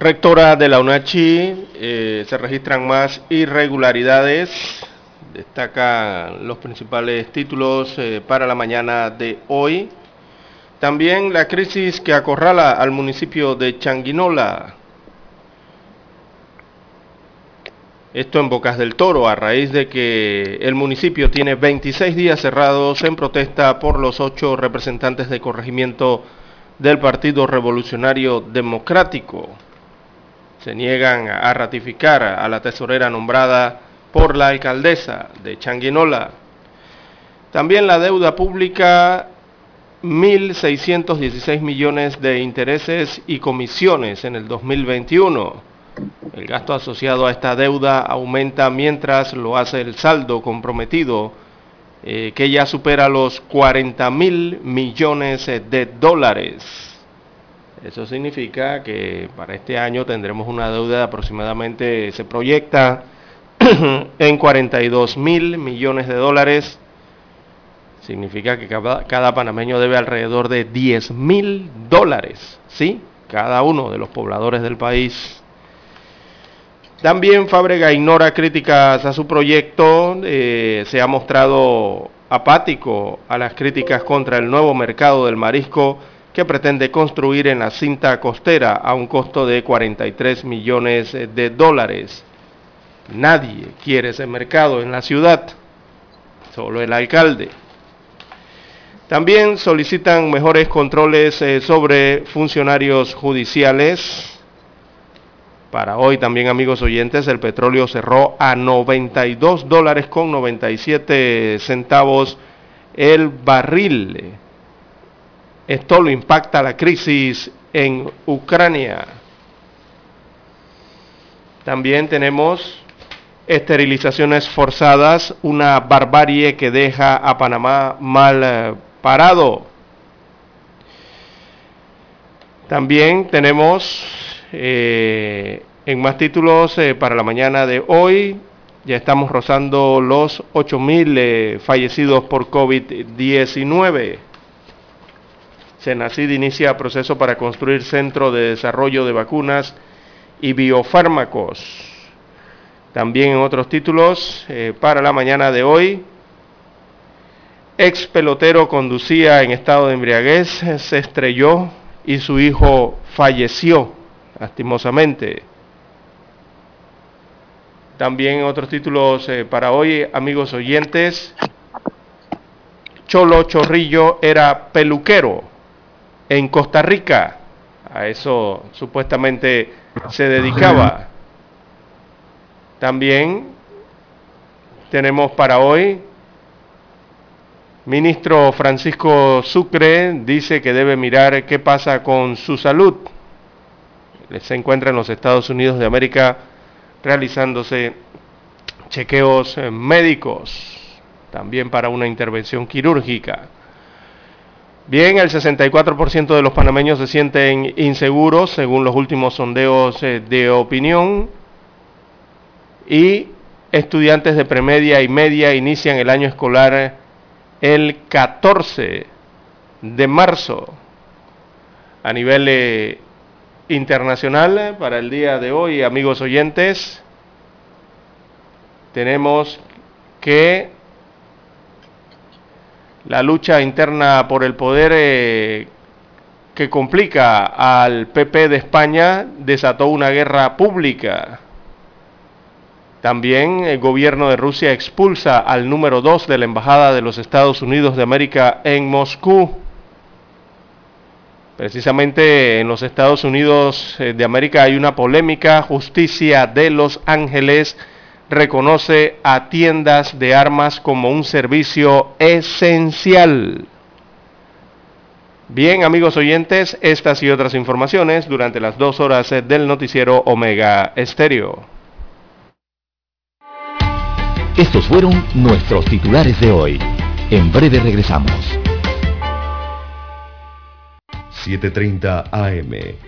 Rectora de la UNACHI, eh, se registran más irregularidades, destacan los principales títulos eh, para la mañana de hoy. También la crisis que acorrala al municipio de Changuinola. Esto en Bocas del Toro, a raíz de que el municipio tiene 26 días cerrados en protesta por los ocho representantes de corregimiento del Partido Revolucionario Democrático se niegan a ratificar a la tesorera nombrada por la alcaldesa de Changuinola. También la deuda pública, 1.616 millones de intereses y comisiones en el 2021. El gasto asociado a esta deuda aumenta mientras lo hace el saldo comprometido, eh, que ya supera los 40 mil millones de dólares. Eso significa que para este año tendremos una deuda de aproximadamente, se proyecta en 42 mil millones de dólares. Significa que cada, panameño debe alrededor de 10 mil dólares, ¿sí? Cada uno de los pobladores del país. También Fábrega ignora críticas a su proyecto, eh, se ha mostrado apático a las críticas contra el nuevo mercado del marisco que pretende construir en la cinta costera a un costo de 43 millones de dólares. Nadie quiere ese mercado en la ciudad, solo el alcalde. También solicitan mejores controles eh, sobre funcionarios judiciales. Para hoy también amigos oyentes, el petróleo cerró a 92 dólares con 97 centavos el barril. Esto lo impacta la crisis en Ucrania. También tenemos esterilizaciones forzadas, una barbarie que deja a Panamá mal eh, parado. También tenemos eh, en más títulos eh, para la mañana de hoy, ya estamos rozando los 8.000 fallecidos por COVID-19. Senacid inicia proceso para construir centro de desarrollo de vacunas y biofármacos. También en otros títulos, eh, para la mañana de hoy, ex pelotero conducía en estado de embriaguez, se estrelló y su hijo falleció lastimosamente. También en otros títulos eh, para hoy, amigos oyentes, Cholo Chorrillo era peluquero en Costa Rica. A eso supuestamente se dedicaba. También tenemos para hoy, ministro Francisco Sucre dice que debe mirar qué pasa con su salud. Se encuentra en los Estados Unidos de América realizándose chequeos médicos, también para una intervención quirúrgica. Bien, el 64% de los panameños se sienten inseguros según los últimos sondeos eh, de opinión y estudiantes de premedia y media inician el año escolar el 14 de marzo. A nivel eh, internacional, para el día de hoy, amigos oyentes, tenemos que la lucha interna por el poder eh, que complica al PP de España desató una guerra pública. También el gobierno de Rusia expulsa al número 2 de la Embajada de los Estados Unidos de América en Moscú. Precisamente en los Estados Unidos eh, de América hay una polémica. Justicia de Los Ángeles reconoce a tiendas de armas como un servicio esencial. Bien, amigos oyentes, estas y otras informaciones durante las dos horas del noticiero Omega Estéreo. Estos fueron nuestros titulares de hoy. En breve regresamos. 7.30 AM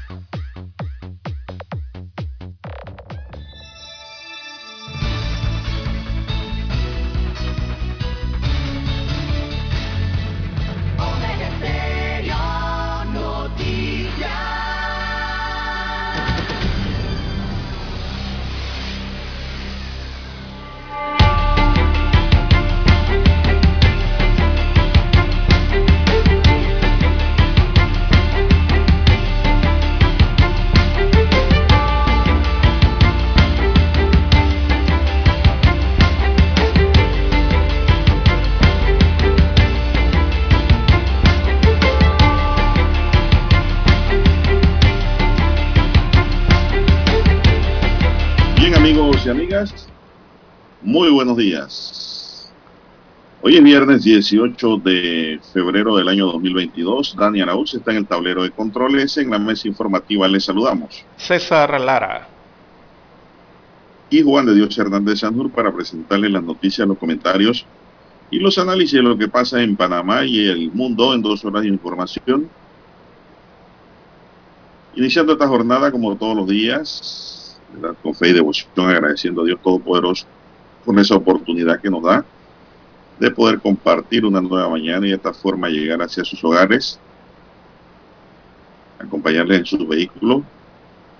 Buenos días. Hoy es viernes 18 de febrero del año 2022. Dani Arauz está en el tablero de controles. En la mesa informativa les saludamos. César Lara. Y Juan de Dios Hernández Sandur para presentarles las noticias, los comentarios y los análisis de lo que pasa en Panamá y el mundo en dos horas de información. Iniciando esta jornada como todos los días, con fe y devoción, agradeciendo a Dios Todopoderoso por esa oportunidad que nos da de poder compartir una nueva mañana y de esta forma llegar hacia sus hogares, acompañarles en sus vehículos,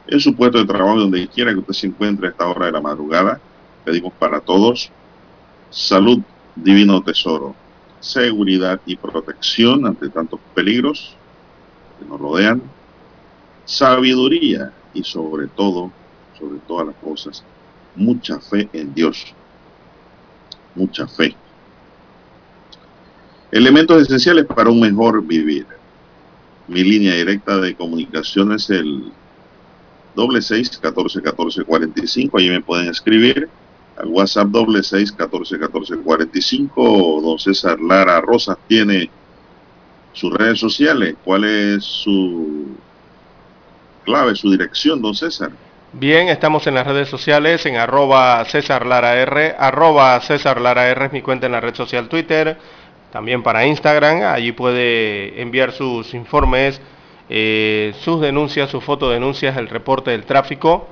en su puesto de trabajo, donde quiera que usted se encuentre a esta hora de la madrugada. Pedimos para todos salud, divino tesoro, seguridad y protección ante tantos peligros que nos rodean, sabiduría y sobre todo sobre todas las cosas, mucha fe en Dios. Mucha fe. Elementos esenciales para un mejor vivir. Mi línea directa de comunicación es el doble seis catorce catorce cuarenta y cinco. Allí me pueden escribir al WhatsApp doble seis catorce catorce cuarenta y cinco. Don César Lara Rosas tiene sus redes sociales. ¿Cuál es su clave, su dirección, don César? Bien, estamos en las redes sociales en arroba César Lara R, arroba César Lara R es mi cuenta en la red social Twitter, también para Instagram, allí puede enviar sus informes, eh, sus denuncias, sus fotodenuncias, el reporte del tráfico,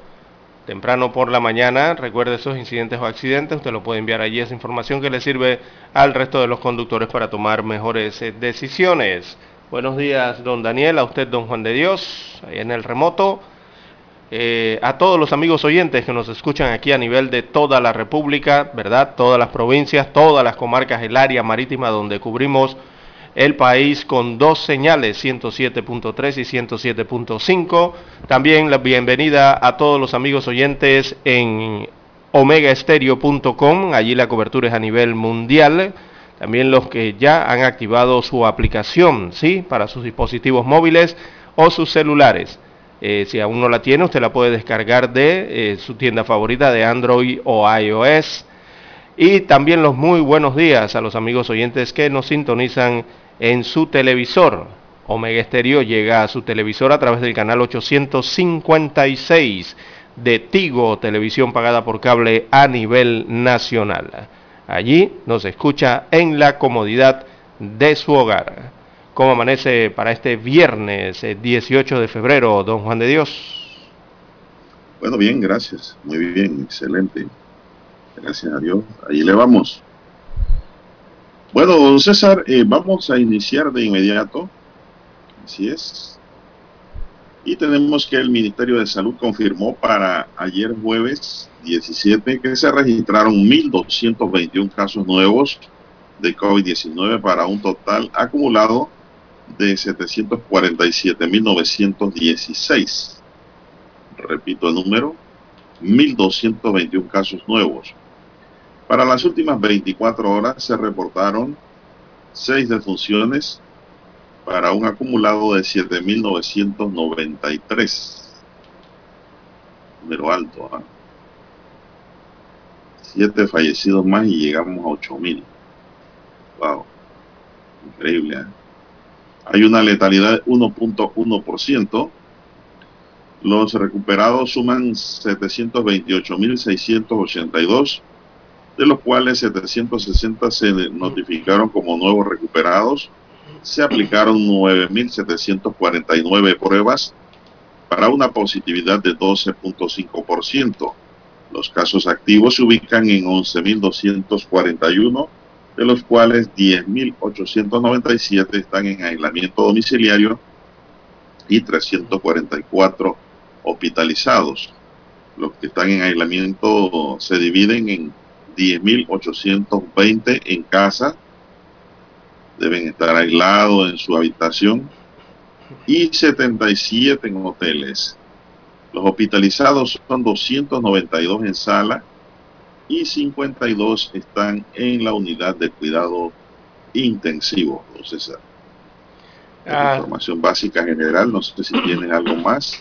temprano por la mañana, recuerde esos incidentes o accidentes, usted lo puede enviar allí, esa información que le sirve al resto de los conductores para tomar mejores eh, decisiones. Buenos días, don Daniel, a usted, don Juan de Dios, ahí en el remoto. Eh, a todos los amigos oyentes que nos escuchan aquí a nivel de toda la República, ¿verdad? Todas las provincias, todas las comarcas, el área marítima donde cubrimos el país con dos señales, 107.3 y 107.5. También la bienvenida a todos los amigos oyentes en omegaestereo.com, allí la cobertura es a nivel mundial. también los que ya han activado su aplicación, ¿sí? Para sus dispositivos móviles o sus celulares. Eh, si aún no la tiene, usted la puede descargar de eh, su tienda favorita de Android o iOS. Y también los muy buenos días a los amigos oyentes que nos sintonizan en su televisor. Omega Stereo llega a su televisor a través del canal 856 de Tigo, televisión pagada por cable a nivel nacional. Allí nos escucha en la comodidad de su hogar. ¿Cómo amanece para este viernes 18 eh, de febrero, don Juan de Dios? Bueno, bien, gracias. Muy bien, excelente. Gracias a Dios. Ahí le vamos. Bueno, don César, eh, vamos a iniciar de inmediato. Así es. Y tenemos que el Ministerio de Salud confirmó para ayer jueves 17 que se registraron 1.221 casos nuevos de COVID-19 para un total acumulado de 747.916. Repito el número, 1.221 casos nuevos. Para las últimas 24 horas se reportaron 6 defunciones para un acumulado de 7.993. Número alto. ¿ah? 7 fallecidos más y llegamos a 8.000. Wow. Increíble. ¿eh? Hay una letalidad de 1.1%. Los recuperados suman 728.682, de los cuales 760 se notificaron como nuevos recuperados. Se aplicaron 9.749 pruebas para una positividad de 12.5%. Los casos activos se ubican en 11.241 de los cuales 10.897 están en aislamiento domiciliario y 344 hospitalizados. Los que están en aislamiento se dividen en 10.820 en casa, deben estar aislados en su habitación, y 77 en hoteles. Los hospitalizados son 292 en sala y 52 están en la unidad de cuidado intensivo, don César. Ah. información básica general, no sé si tienen algo más.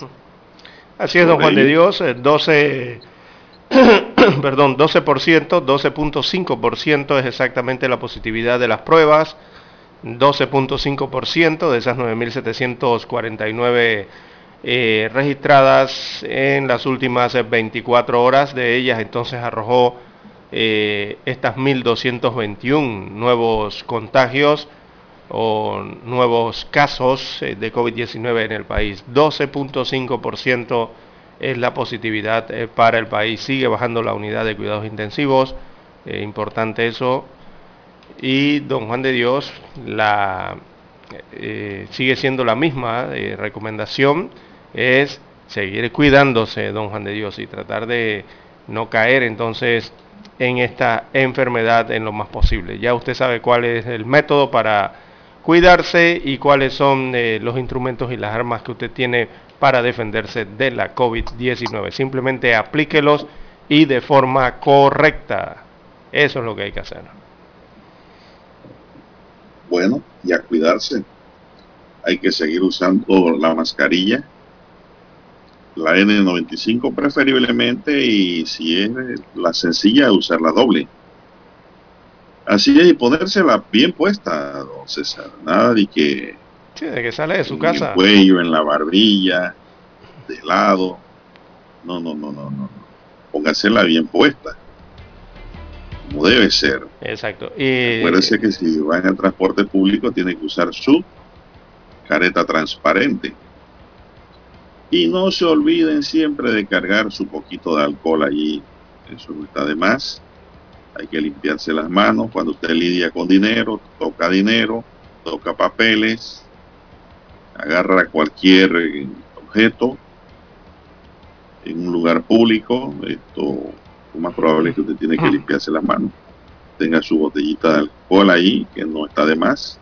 Así es, don Juan de Dios, 12, perdón, 12%, 12.5% es exactamente la positividad de las pruebas, 12.5% de esas 9.749 eh, registradas en las últimas 24 horas. De ellas entonces arrojó eh, estas 1.221 nuevos contagios o nuevos casos eh, de COVID-19 en el país. 12.5% es la positividad para el país. Sigue bajando la unidad de cuidados intensivos. importante eso. Y don Juan de Dios, la, sigue siendo la misma recomendación es seguir cuidándose, don Juan de Dios, y tratar de no caer entonces en esta enfermedad en lo más posible. Ya usted sabe cuál es el método para cuidarse y cuáles son eh, los instrumentos y las armas que usted tiene para defenderse de la COVID-19. Simplemente aplíquelos y de forma correcta. Eso es lo que hay que hacer. Bueno, y cuidarse. Hay que seguir usando la mascarilla la N95 preferiblemente y si es la sencilla usar la doble. Así es, y ponérsela bien puesta, don César. Nada de que... Sí, de que sale de su casa. En el cuello, en la barbilla, de lado. No, no, no, no, no. Póngasela bien puesta. Como debe ser. Exacto. Y... Acuérdese que si va en el transporte público tiene que usar su careta transparente y no se olviden siempre de cargar su poquito de alcohol allí. Eso no está de más. Hay que limpiarse las manos cuando usted lidia con dinero, toca dinero, toca papeles, agarra cualquier eh, objeto en un lugar público. Esto lo más probable es que usted tiene que limpiarse las manos. Tenga su botellita de alcohol ahí, que no está de más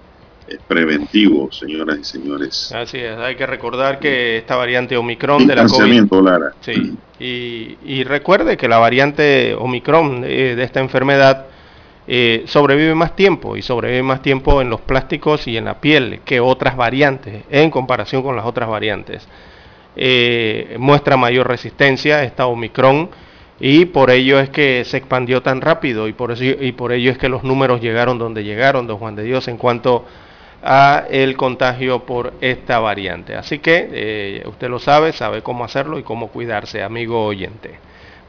es preventivo, señoras y señores. Así es, hay que recordar que esta variante Omicron de la COVID... Lara. Sí, y, recuerde que la variante Omicron de, esta enfermedad eh, sobrevive más tiempo y sobrevive más tiempo en los plásticos y en la piel que otras variantes en comparación con las otras variantes. Eh, muestra mayor resistencia esta Omicron y por ello es que se expandió tan rápido y por, eso, y por ello es que los números llegaron donde llegaron, don Juan de Dios, en cuanto a el contagio por esta variante. Así que eh, usted lo sabe, sabe cómo hacerlo y cómo cuidarse, amigo oyente.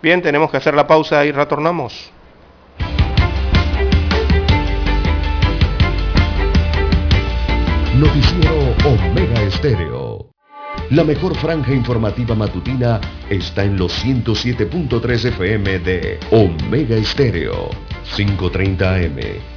Bien, tenemos que hacer la pausa y retornamos. Noticiero Omega Estéreo. La mejor franja informativa matutina está en los 107.3 FM de Omega Estéreo. 5.30 AM.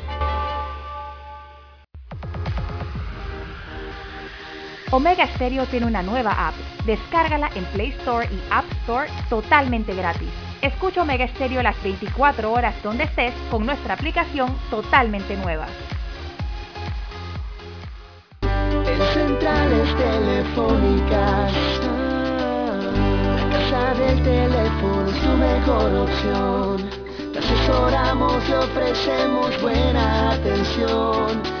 Omega Stereo tiene una nueva app. Descárgala en Play Store y App Store totalmente gratis. Escucha Omega Stereo las 24 horas donde estés con nuestra aplicación totalmente nueva. En centrales telefónicas del teléfono es tu mejor opción. Te asesoramos y ofrecemos buena atención.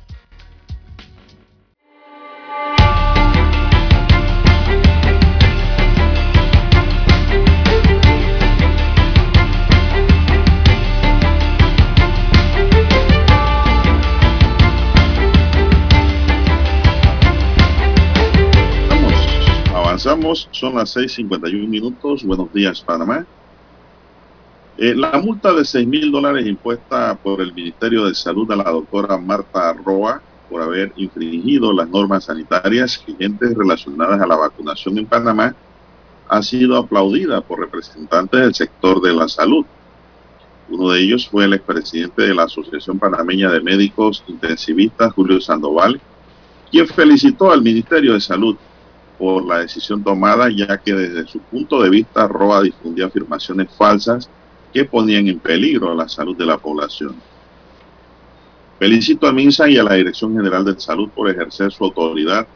Avanzamos, son las 6.51 minutos. Buenos días, Panamá. Eh, la multa de 6 mil dólares impuesta por el Ministerio de Salud a la doctora Marta Roa por haber infringido las normas sanitarias vigentes relacionadas a la vacunación en Panamá ha sido aplaudida por representantes del sector de la salud. Uno de ellos fue el expresidente de la Asociación Panameña de Médicos Intensivistas, Julio Sandoval, quien felicitó al Ministerio de Salud por la decisión tomada, ya que desde su punto de vista Roa difundía afirmaciones falsas que ponían en peligro la salud de la población. Felicito a MINSA y a la Dirección General de Salud por ejercer su autoridad,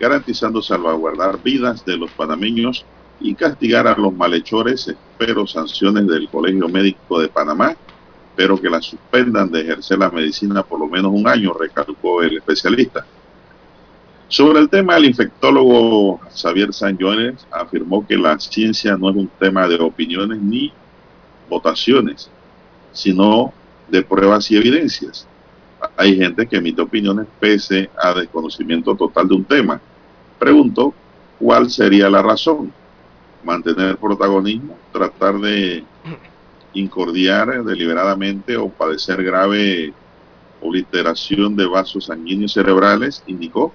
garantizando salvaguardar vidas de los panameños y castigar a los malhechores. Espero sanciones del Colegio Médico de Panamá, pero que la suspendan de ejercer la medicina por lo menos un año, recalcó el especialista. Sobre el tema, el infectólogo Xavier Sanjones afirmó que la ciencia no es un tema de opiniones ni votaciones, sino de pruebas y evidencias. Hay gente que emite opiniones pese a desconocimiento total de un tema. Pregunto, ¿cuál sería la razón? Mantener protagonismo, tratar de incordiar deliberadamente o padecer grave obliteración de vasos sanguíneos cerebrales, indicó.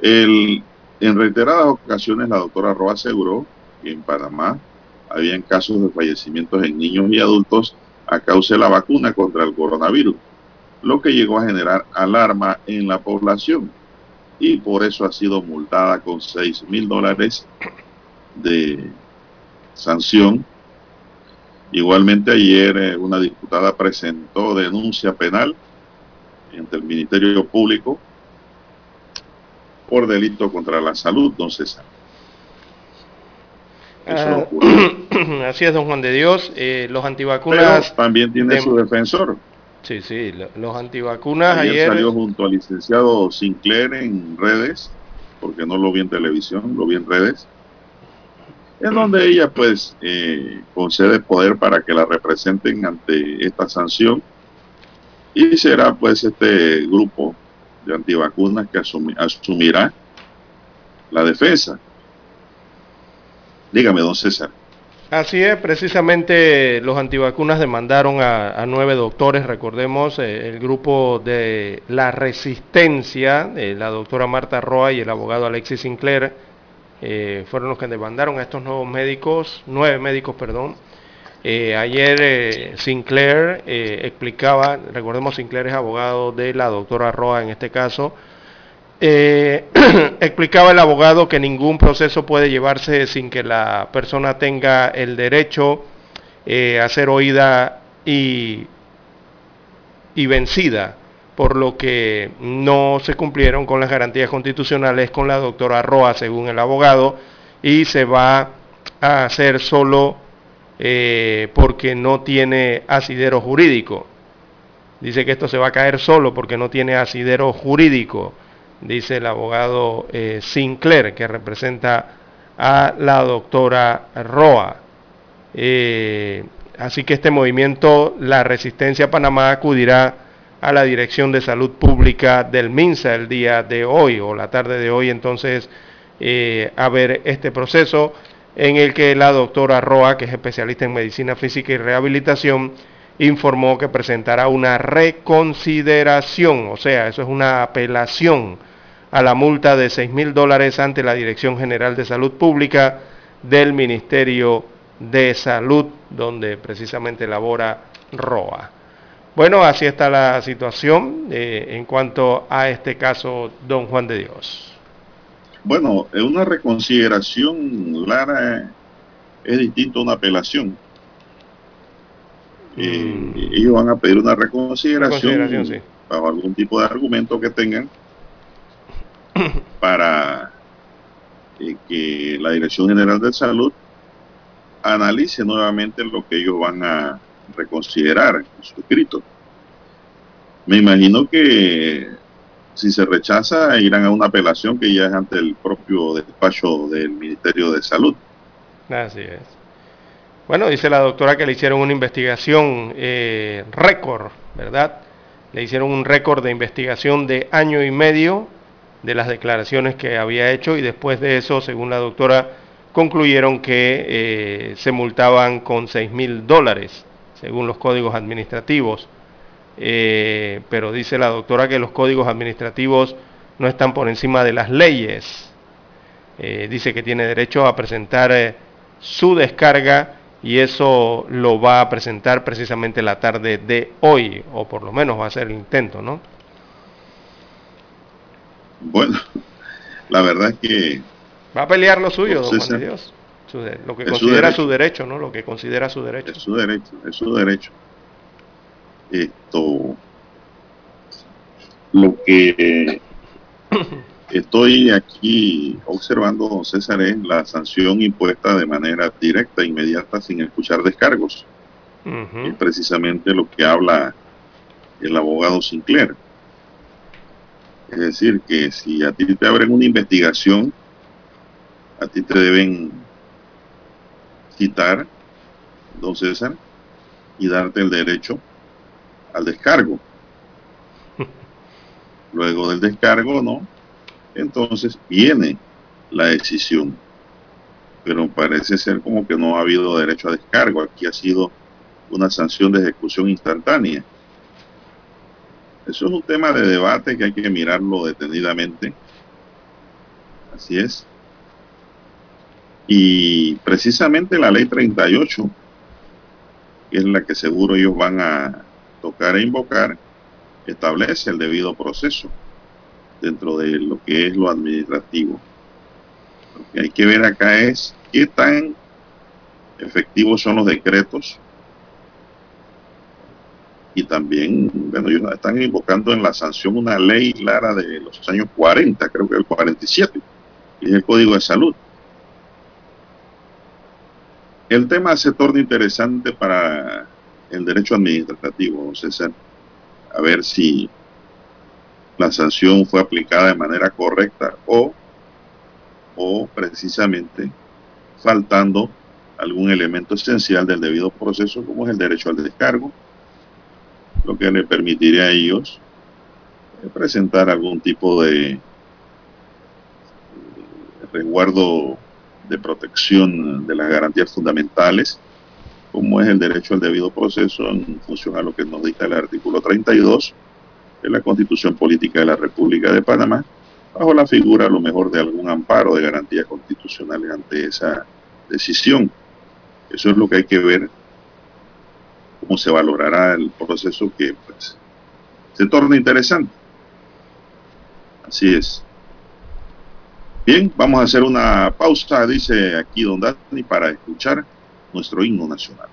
El, en reiteradas ocasiones la doctora Roa aseguró que en Panamá habían casos de fallecimientos en niños y adultos a causa de la vacuna contra el coronavirus, lo que llegó a generar alarma en la población y por eso ha sido multada con 6 mil dólares de sanción. Igualmente ayer eh, una diputada presentó denuncia penal ante el Ministerio Público por delito contra la salud, don César. Ah, Así es, don Juan de Dios. Eh, los antivacunas... también tiene su defensor. Sí, sí, los antivacunas ayer, ayer... salió junto al licenciado Sinclair en redes, porque no lo vi en televisión, lo vi en redes, en donde ella pues eh, concede poder para que la representen ante esta sanción y será pues este grupo de antivacunas que asumirá la defensa. Dígame, don César. Así es, precisamente los antivacunas demandaron a, nueve doctores, recordemos, eh, el grupo de la resistencia, la doctora Marta Roa y el abogado Alexis Sinclair, eh, fueron los que demandaron a estos nuevos médicos, nueve médicos, perdón. Eh, ayer Sinclair explicaba, recordemos Sinclair es abogado de la doctora Roa en este caso, eh, explicaba el abogado que ningún proceso puede llevarse sin que la persona tenga el derecho eh, a ser oída y, y vencida, por lo que no se cumplieron con las garantías constitucionales con la doctora Roa, según el abogado, y se va a hacer solo eh, porque no tiene asidero jurídico. Dice que esto se va a caer solo porque no tiene asidero jurídico dice el abogado eh, Sinclair, que representa a la doctora Roa. Eh, así que este movimiento, la Resistencia Panamá, acudirá a la Dirección de Salud Pública del MINSA el día de hoy o la tarde de hoy, entonces, a ver este proceso en el que la doctora Roa, que es especialista en medicina física y rehabilitación, informó que presentará una reconsideración, o sea, eso es una apelación a la multa de 6 mil dólares ante la Dirección General de Salud Pública del Ministerio de Salud, donde precisamente labora ROA. Bueno, así está la situación eh, en cuanto a este caso, don Juan de Dios. Bueno, una reconsideración, Lara, es distinto a una apelación. Eh, mm. ellos van a pedir una reconsideración, bajo algún tipo de argumento que tengan para eh, que la Dirección General de Salud analice nuevamente lo que ellos van a reconsiderar en su escrito. Me imagino que si se rechaza irán a una apelación que ya es ante el propio despacho del Ministerio de Salud. Así es. Bueno, dice la doctora que le hicieron una investigación eh, récord, ¿verdad? Le hicieron un récord de investigación de año y medio de las declaraciones que había hecho y después de eso, según la doctora, concluyeron que eh, se multaban con 6 mil dólares, según los códigos administrativos. Eh, pero dice la doctora que los códigos administrativos no están por encima de las leyes. Eh, dice que tiene derecho a presentar su descarga y eso lo va a presentar precisamente la tarde de hoy, o por lo menos va a ser el intento, ¿no? Bueno, la verdad es que... Va a pelear lo suyo, don Juan de Dios. lo que considera su derecho. ¿no? Lo que considera su derecho. Es su derecho, es su derecho. Esto... Lo que estoy aquí observando, don César, es la sanción impuesta de manera directa, inmediata, sin escuchar descargos. Es precisamente lo que habla el abogado Sinclair. Es decir, que si a ti te abren una investigación, a ti te deben quitar, don César, y darte el derecho al descargo. Luego del descargo, ¿no? Entonces viene la decisión. Pero parece ser como que no ha habido derecho a descargo. Aquí ha sido una sanción de ejecución instantánea. Eso es un tema de debate que hay que mirarlo detenidamente. Así es. Y precisamente la ley 38, que es la que seguro ellos van a tocar e invocar, establece el debido proceso dentro de lo que es lo administrativo. Lo que hay que ver acá es qué tan efectivos son los decretos y también, bueno, ellos están invocando en la sanción una ley clara de los años 40, creo que el 47, y es el Código de Salud. El tema se torna interesante para el derecho administrativo, César. A ver si la sanción fue aplicada de manera correcta o, o precisamente faltando algún elemento esencial del debido proceso como es el derecho al descargo, lo que le permitiría a ellos eh, presentar algún tipo de eh, resguardo de protección de las garantías fundamentales, como es el derecho al debido proceso en función a lo que nos dicta el artículo 32 de la Constitución Política de la República de Panamá, bajo la figura a lo mejor de algún amparo de garantías constitucionales ante esa decisión. Eso es lo que hay que ver, cómo se valorará el proceso que pues, se torna interesante. Así es. Bien, vamos a hacer una pausa, dice aquí Don Dani, para escuchar nuestro himno nacional.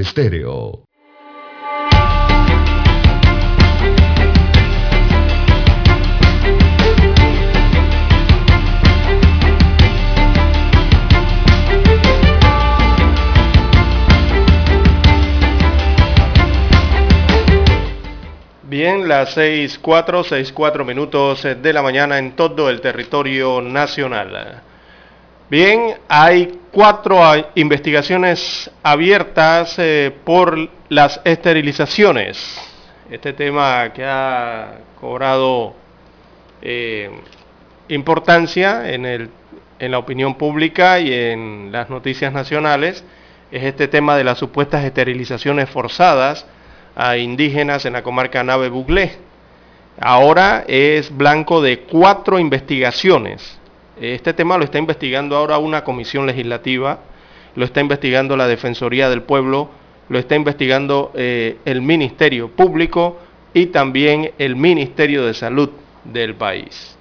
Estéreo. Bien, las seis cuatro, seis cuatro minutos de la mañana en todo el territorio nacional. Bien, hay cuatro investigaciones abiertas eh, por las esterilizaciones. Este tema que ha cobrado eh, importancia en, en la opinión pública y en las noticias nacionales es este tema de las supuestas esterilizaciones forzadas a indígenas en la comarca Nave Buglé. Ahora es blanco de cuatro investigaciones este tema lo está investigando ahora una comisión legislativa, lo está investigando la Defensoría del Pueblo lo está investigando eh, el Ministerio Público y también el Ministerio de Salud del país.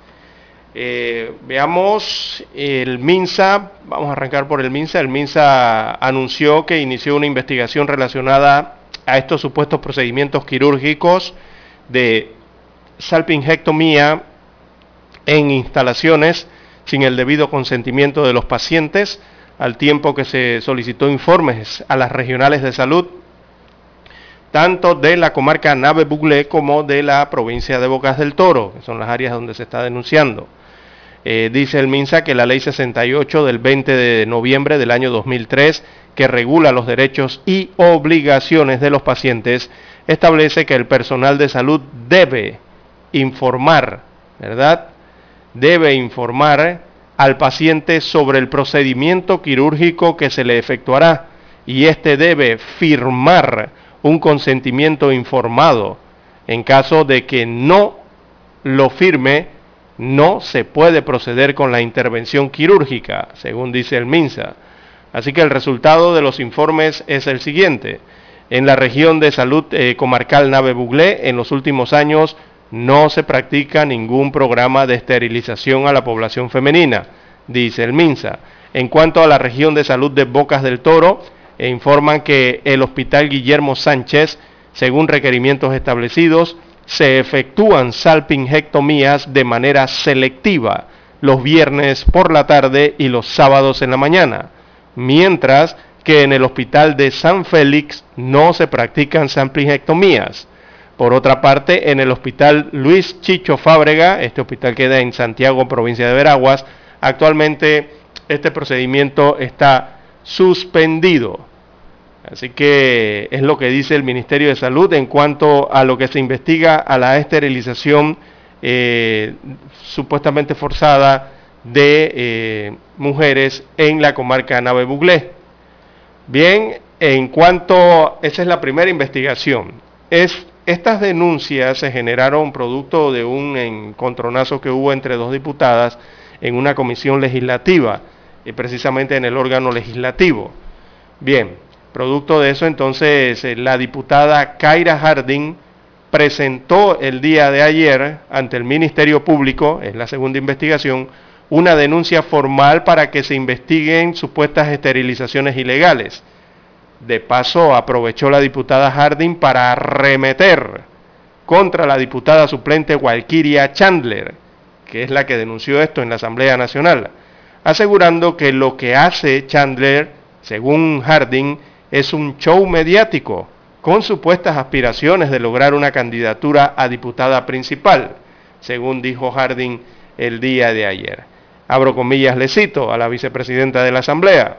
Eh, veamos el MINSA, vamos a arrancar por el MINSA. El MINSA anunció que inició una investigación relacionada a estos supuestos procedimientos quirúrgicos de salpingectomía en instalaciones sin el debido consentimiento de los pacientes, al tiempo que se solicitó informes a las regionales de salud, tanto de la comarca Nave Buglé como de la provincia de Bocas del Toro, que son las áreas donde se está denunciando. Eh, dice el MINSA que la ley 68 del 20 de noviembre del año 2003, que regula los derechos y obligaciones de los pacientes, establece que el personal de salud debe informar, ¿verdad? Debe informar al paciente sobre el procedimiento quirúrgico que se le efectuará y éste debe firmar un consentimiento informado. En caso de que no lo firme, no se puede proceder con la intervención quirúrgica, según dice el MINSA. Así que el resultado de los informes es el siguiente. En la región de salud eh, comarcal Nave Buglé, en los últimos años no se practica ningún programa de esterilización a la población femenina, dice el MINSA. En cuanto a la región de salud de Bocas del Toro, e informan que el Hospital Guillermo Sánchez, según requerimientos establecidos, se efectúan salpingectomías de manera selectiva los viernes por la tarde y los sábados en la mañana, mientras que en el Hospital de San Félix no se practican salpingectomías. Por otra parte, en el Hospital Luis Chicho Fábrega, este hospital queda en Santiago, provincia de Veraguas, actualmente este procedimiento está suspendido. Así que es lo que dice el Ministerio de Salud en cuanto a lo que se investiga a la esterilización eh, supuestamente forzada de eh, mujeres en la comarca Nave Buglé. Bien, en cuanto, esa es la primera investigación. Es, estas denuncias se generaron producto de un encontronazo que hubo entre dos diputadas en una comisión legislativa, eh, precisamente en el órgano legislativo. Bien, Producto de eso, entonces, eh, la diputada Kaira Harding presentó el día de ayer ante el Ministerio Público, es la segunda investigación, una denuncia formal para que se investiguen supuestas esterilizaciones ilegales. De paso, aprovechó la diputada Harding para arremeter contra la diputada suplente Walkiria Chandler, que es la que denunció esto en la Asamblea Nacional, asegurando que lo que hace Chandler, según Harding, es un show mediático con supuestas aspiraciones de lograr una candidatura a diputada principal, según dijo Harding el día de ayer. Abro comillas, le cito a la vicepresidenta de la Asamblea.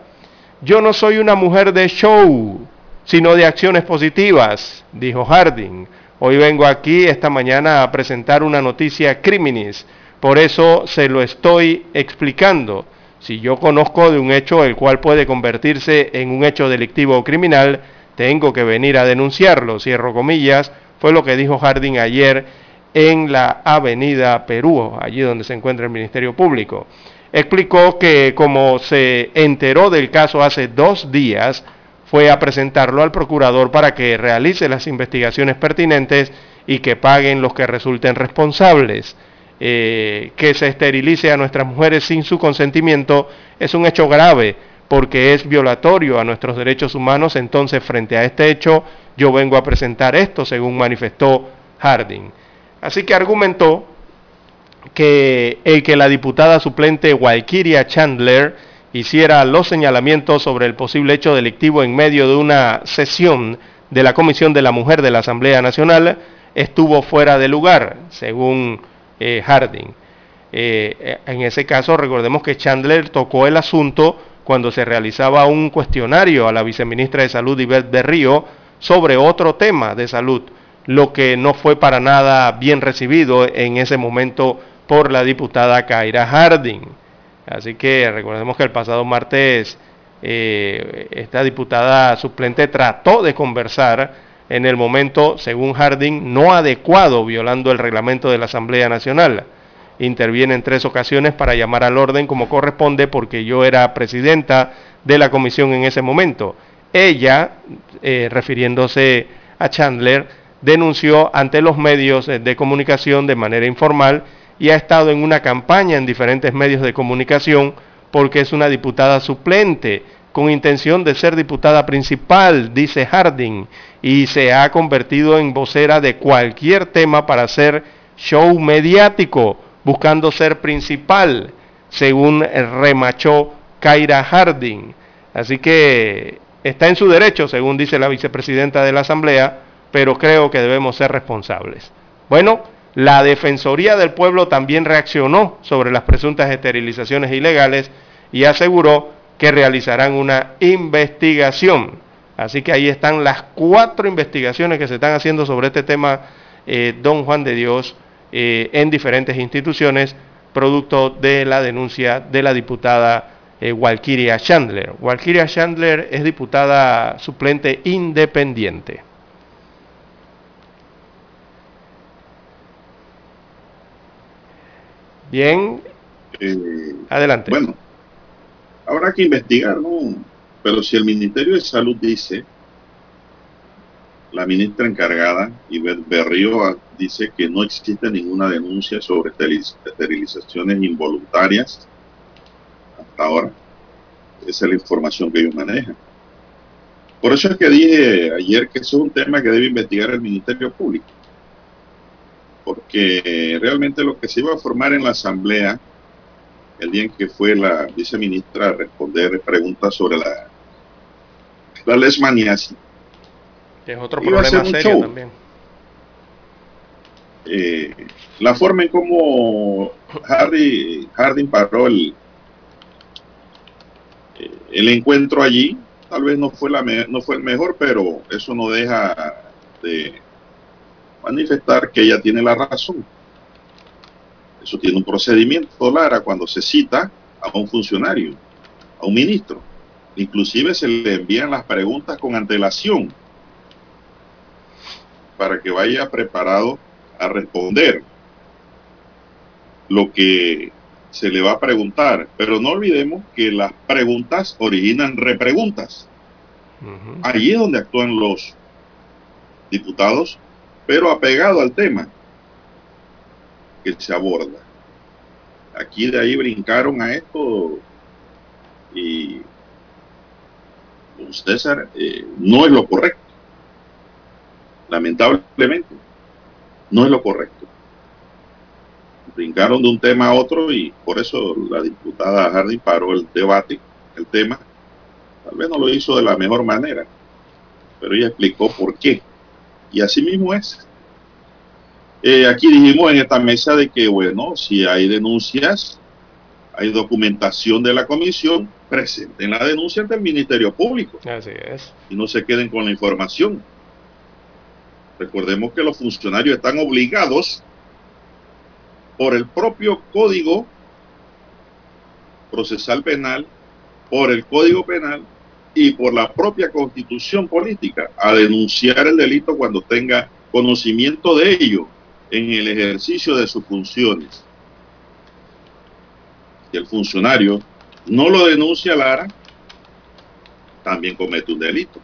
Yo no soy una mujer de show, sino de acciones positivas, dijo Harding. Hoy vengo aquí esta mañana a presentar una noticia criminis, por eso se lo estoy explicando si yo conozco de un hecho el cual puede convertirse en un hecho delictivo o criminal, tengo que venir a denunciarlo, cierro comillas, fue lo que dijo Harding ayer en la avenida Perú, allí donde se encuentra el Ministerio Público. Explicó que como se enteró del caso hace dos días, fue a presentarlo al procurador para que realice las investigaciones pertinentes y que paguen los que resulten responsables. Eh, que se esterilice a nuestras mujeres sin su consentimiento es un hecho grave porque es violatorio a nuestros derechos humanos. Entonces, frente a este hecho, yo vengo a presentar esto, según manifestó Harding. Así que argumentó que el que la diputada suplente Walkiria Chandler hiciera los señalamientos sobre el posible hecho delictivo en medio de una sesión de la Comisión de la Mujer de la Asamblea Nacional estuvo fuera de lugar, según eh, Harding. Eh, en ese caso, recordemos que Chandler tocó el asunto cuando se realizaba un cuestionario a la viceministra de Salud, Ivette Berrío, sobre otro tema de salud, lo que no fue para nada bien recibido en ese momento por la diputada Kaira Harding. Así que recordemos que el pasado martes eh, esta diputada suplente trató de conversar en el momento, según Harding, no adecuado, violando el reglamento de la Asamblea Nacional. Interviene en tres ocasiones para llamar al orden como corresponde porque yo era presidenta de la comisión en ese momento. ella, eh, refiriéndose a Chandler, denunció ante los medios de comunicación de manera informal y ha estado en una campaña en diferentes medios de comunicación porque es una diputada suplente con intención de ser diputada principal, dice Harding, y se ha convertido en vocera de cualquier tema para hacer show mediático, buscando ser principal, según remachó Kaira Harding. Así que está en su derecho, según dice la vicepresidenta de la Asamblea, pero creo que debemos ser responsables. Bueno, la Defensoría del Pueblo también reaccionó sobre las presuntas esterilizaciones ilegales y aseguró que realizarán una investigación. Así que ahí están las cuatro investigaciones que se están haciendo sobre este tema, eh, don Juan de Dios, eh, en diferentes instituciones, producto de la denuncia de la diputada eh, Walkiria Chandler. Walkiria Chandler es diputada suplente independiente. Bien, eh, adelante. Bueno, habrá que investigar, ¿no? Pero si el Ministerio de Salud dice, la ministra encargada, Ivette Berrío, dice que no existe ninguna denuncia sobre esterilizaciones involuntarias hasta ahora. Esa es la información que ellos manejan. Por eso es que dije ayer que eso es un tema que debe investigar el Ministerio Público porque realmente lo que se iba a formar en la asamblea el día en que fue la viceministra a responder preguntas sobre la, la lesmaniasis. Que es otro problema serio también. Eh, la forma en cómo Hardy, Harding paró el, eh, el encuentro allí, tal vez no fue, la no fue el mejor, pero eso no deja de manifestar que ella tiene la razón. Eso tiene un procedimiento, Lara, cuando se cita a un funcionario, a un ministro. Inclusive se le envían las preguntas con antelación para que vaya preparado a responder lo que se le va a preguntar. Pero no olvidemos que las preguntas originan repreguntas. Allí es donde actúan los diputados pero apegado al tema que se aborda. Aquí de ahí brincaron a esto y César eh, no es lo correcto. Lamentablemente, no es lo correcto. Brincaron de un tema a otro y por eso la diputada Hardy paró el debate, el tema. Tal vez no lo hizo de la mejor manera, pero ella explicó por qué. Y así mismo es. Eh, aquí dijimos en esta mesa de que, bueno, si hay denuncias, hay documentación de la comisión, presenten la denuncia ante el Ministerio Público. Así es. Y no se queden con la información. Recordemos que los funcionarios están obligados por el propio Código Procesal Penal, por el Código Penal y por la propia constitución política a denunciar el delito cuando tenga conocimiento de ello en el ejercicio de sus funciones. Si el funcionario no lo denuncia Lara, también comete un delito.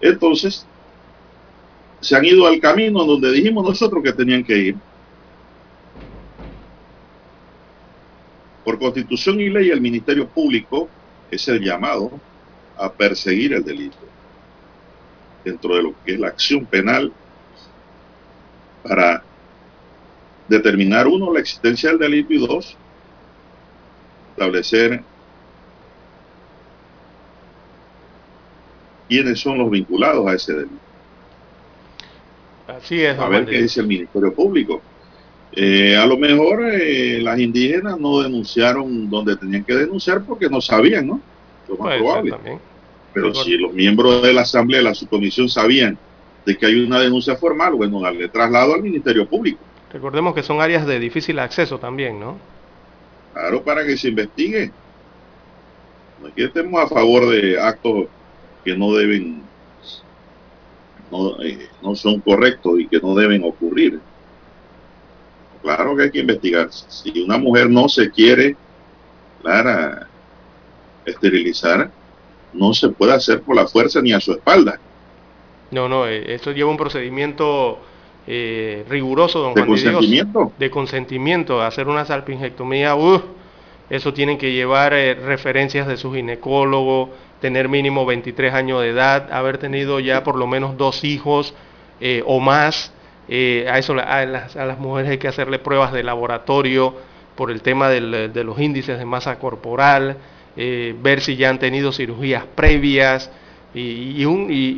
Entonces, se han ido al camino donde dijimos nosotros que tenían que ir. Por constitución y ley, el Ministerio Público es el llamado a perseguir el delito dentro de lo que es la acción penal para determinar, uno, la existencia del delito y dos, establecer quiénes son los vinculados a ese delito. Así es. A ver qué dice el Ministerio Público. Eh, a lo mejor eh, las indígenas no denunciaron donde tenían que denunciar porque no sabían, ¿no? Lo más probable. Pero si los miembros de la Asamblea de la Subcomisión sabían de que hay una denuncia formal, bueno, darle traslado al Ministerio Público. Recordemos que son áreas de difícil acceso también, ¿no? Claro, para que se investigue. No es que estemos a favor de actos que no deben, no, eh, no son correctos y que no deben ocurrir. Claro que hay que investigar. Si una mujer no se quiere, Clara, esterilizar no se puede hacer por la fuerza ni a su espalda. No, no, eh, eso lleva un procedimiento eh, riguroso, don ¿De Juan de Dios, consentimiento? de consentimiento, hacer una salpingectomía, uf, eso tienen que llevar eh, referencias de su ginecólogo, tener mínimo 23 años de edad, haber tenido ya por lo menos dos hijos eh, o más. Eh, a eso a las, a las mujeres hay que hacerle pruebas de laboratorio por el tema del- de los índices de masa corporal, eh, ver si ya han tenido cirugías previas y, y un- y-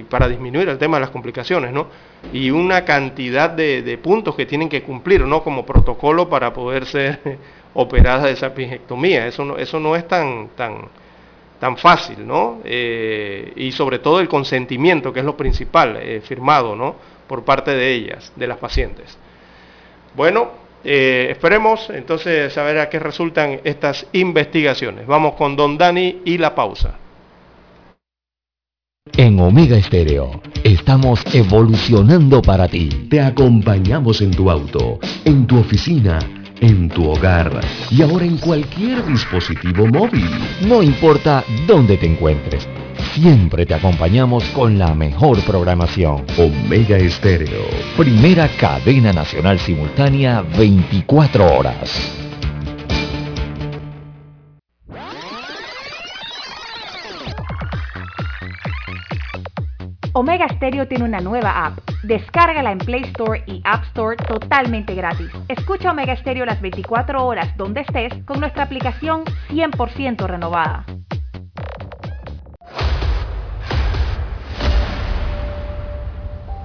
y para disminuir el tema de las complicaciones, ¿no? Y una cantidad de, de puntos que tienen que cumplir, ¿no? Como protocolo para poder ser operadas de salpingectomía. Eso no, eso no es tan, tan, tan fácil, ¿no? Eh, y sobre todo el consentimiento, que es lo principal, eh, firmado, ¿no? Por parte de ellas, de las pacientes. Bueno, eh, esperemos entonces saber a qué resultan estas investigaciones. Vamos con Don Dani y la pausa. En Omega Estéreo estamos evolucionando para ti. Te acompañamos en tu auto, en tu oficina, en tu hogar y ahora en cualquier dispositivo móvil. No importa dónde te encuentres, siempre te acompañamos con la mejor programación. Omega Estéreo. Primera cadena nacional simultánea 24 horas. Omega Stereo tiene una nueva app. Descárgala en Play Store y App Store totalmente gratis. Escucha Omega Stereo las 24 horas donde estés con nuestra aplicación 100% renovada.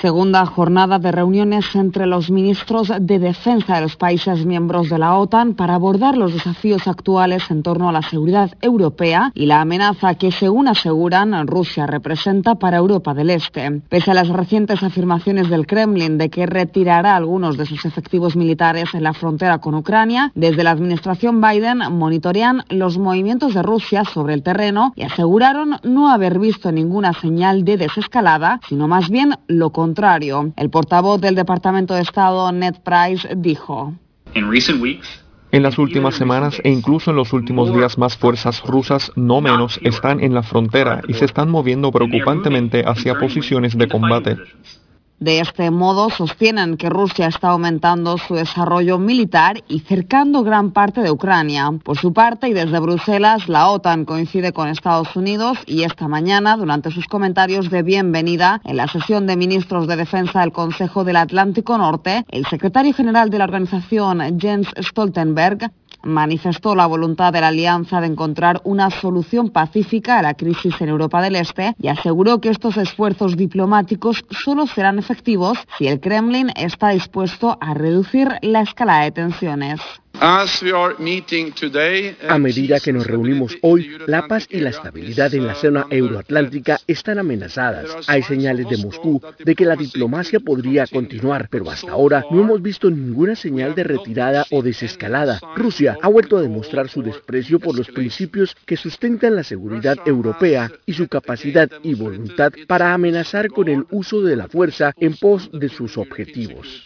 Segunda jornada de reuniones entre los ministros de defensa de los países miembros de la OTAN para abordar los desafíos actuales en torno a la seguridad europea y la amenaza que, según aseguran, Rusia representa para Europa del Este. Pese a las recientes afirmaciones del Kremlin de que retirará algunos de sus efectivos militares en la frontera con Ucrania, desde la administración Biden monitorean los movimientos de Rusia sobre el terreno y aseguraron no haber visto ninguna señal de desescalada, sino más bien lo contrario. El portavoz del Departamento de Estado, Ned Price, dijo. En las últimas semanas e incluso en los últimos días más fuerzas rusas, no menos, están en la frontera y se están moviendo preocupantemente hacia posiciones de combate. De este modo, sostienen que Rusia está aumentando su desarrollo militar y cercando gran parte de Ucrania. Por su parte, y desde Bruselas, la OTAN coincide con Estados Unidos y esta mañana, durante sus comentarios de bienvenida en la sesión de ministros de defensa del Consejo del Atlántico Norte, el secretario general de la organización, Jens Stoltenberg, manifestó la voluntad de la alianza de encontrar una solución pacífica a la crisis en Europa del Este y aseguró que estos esfuerzos diplomáticos solo serán efectivos si el Kremlin está dispuesto a reducir la escala de tensiones. A medida que nos reunimos hoy, la paz y la estabilidad en la zona euroatlántica están amenazadas. Hay señales de Moscú de que la diplomacia podría continuar, pero hasta ahora no hemos visto ninguna señal de retirada o desescalada. Rusia ha vuelto a demostrar su desprecio por los principios que sustentan la seguridad europea y su capacidad y voluntad para amenazar con el uso de la fuerza en pos de sus objetivos.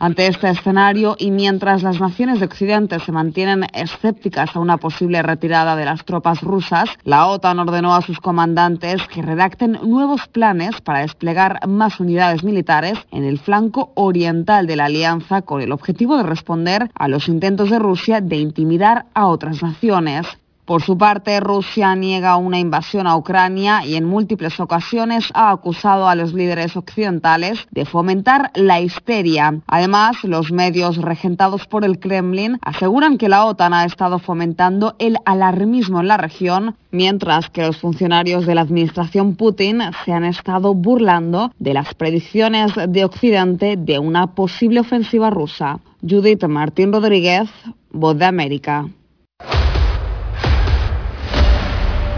Ante este escenario y mientras las naciones de Occidente se mantienen escépticas a una posible retirada de las tropas rusas, la OTAN ordenó a sus comandantes que redacten nuevos planes para desplegar más unidades militares en el flanco oriental de la alianza con el objetivo de responder a los intentos de Rusia de intimidar a otras naciones. Por su parte, Rusia niega una invasión a Ucrania y en múltiples ocasiones ha acusado a los líderes occidentales de fomentar la histeria. Además, los medios regentados por el Kremlin aseguran que la OTAN ha estado fomentando el alarmismo en la región, mientras que los funcionarios de la administración Putin se han estado burlando de las predicciones de Occidente de una posible ofensiva rusa. Judith Martín Rodríguez, Voz de América.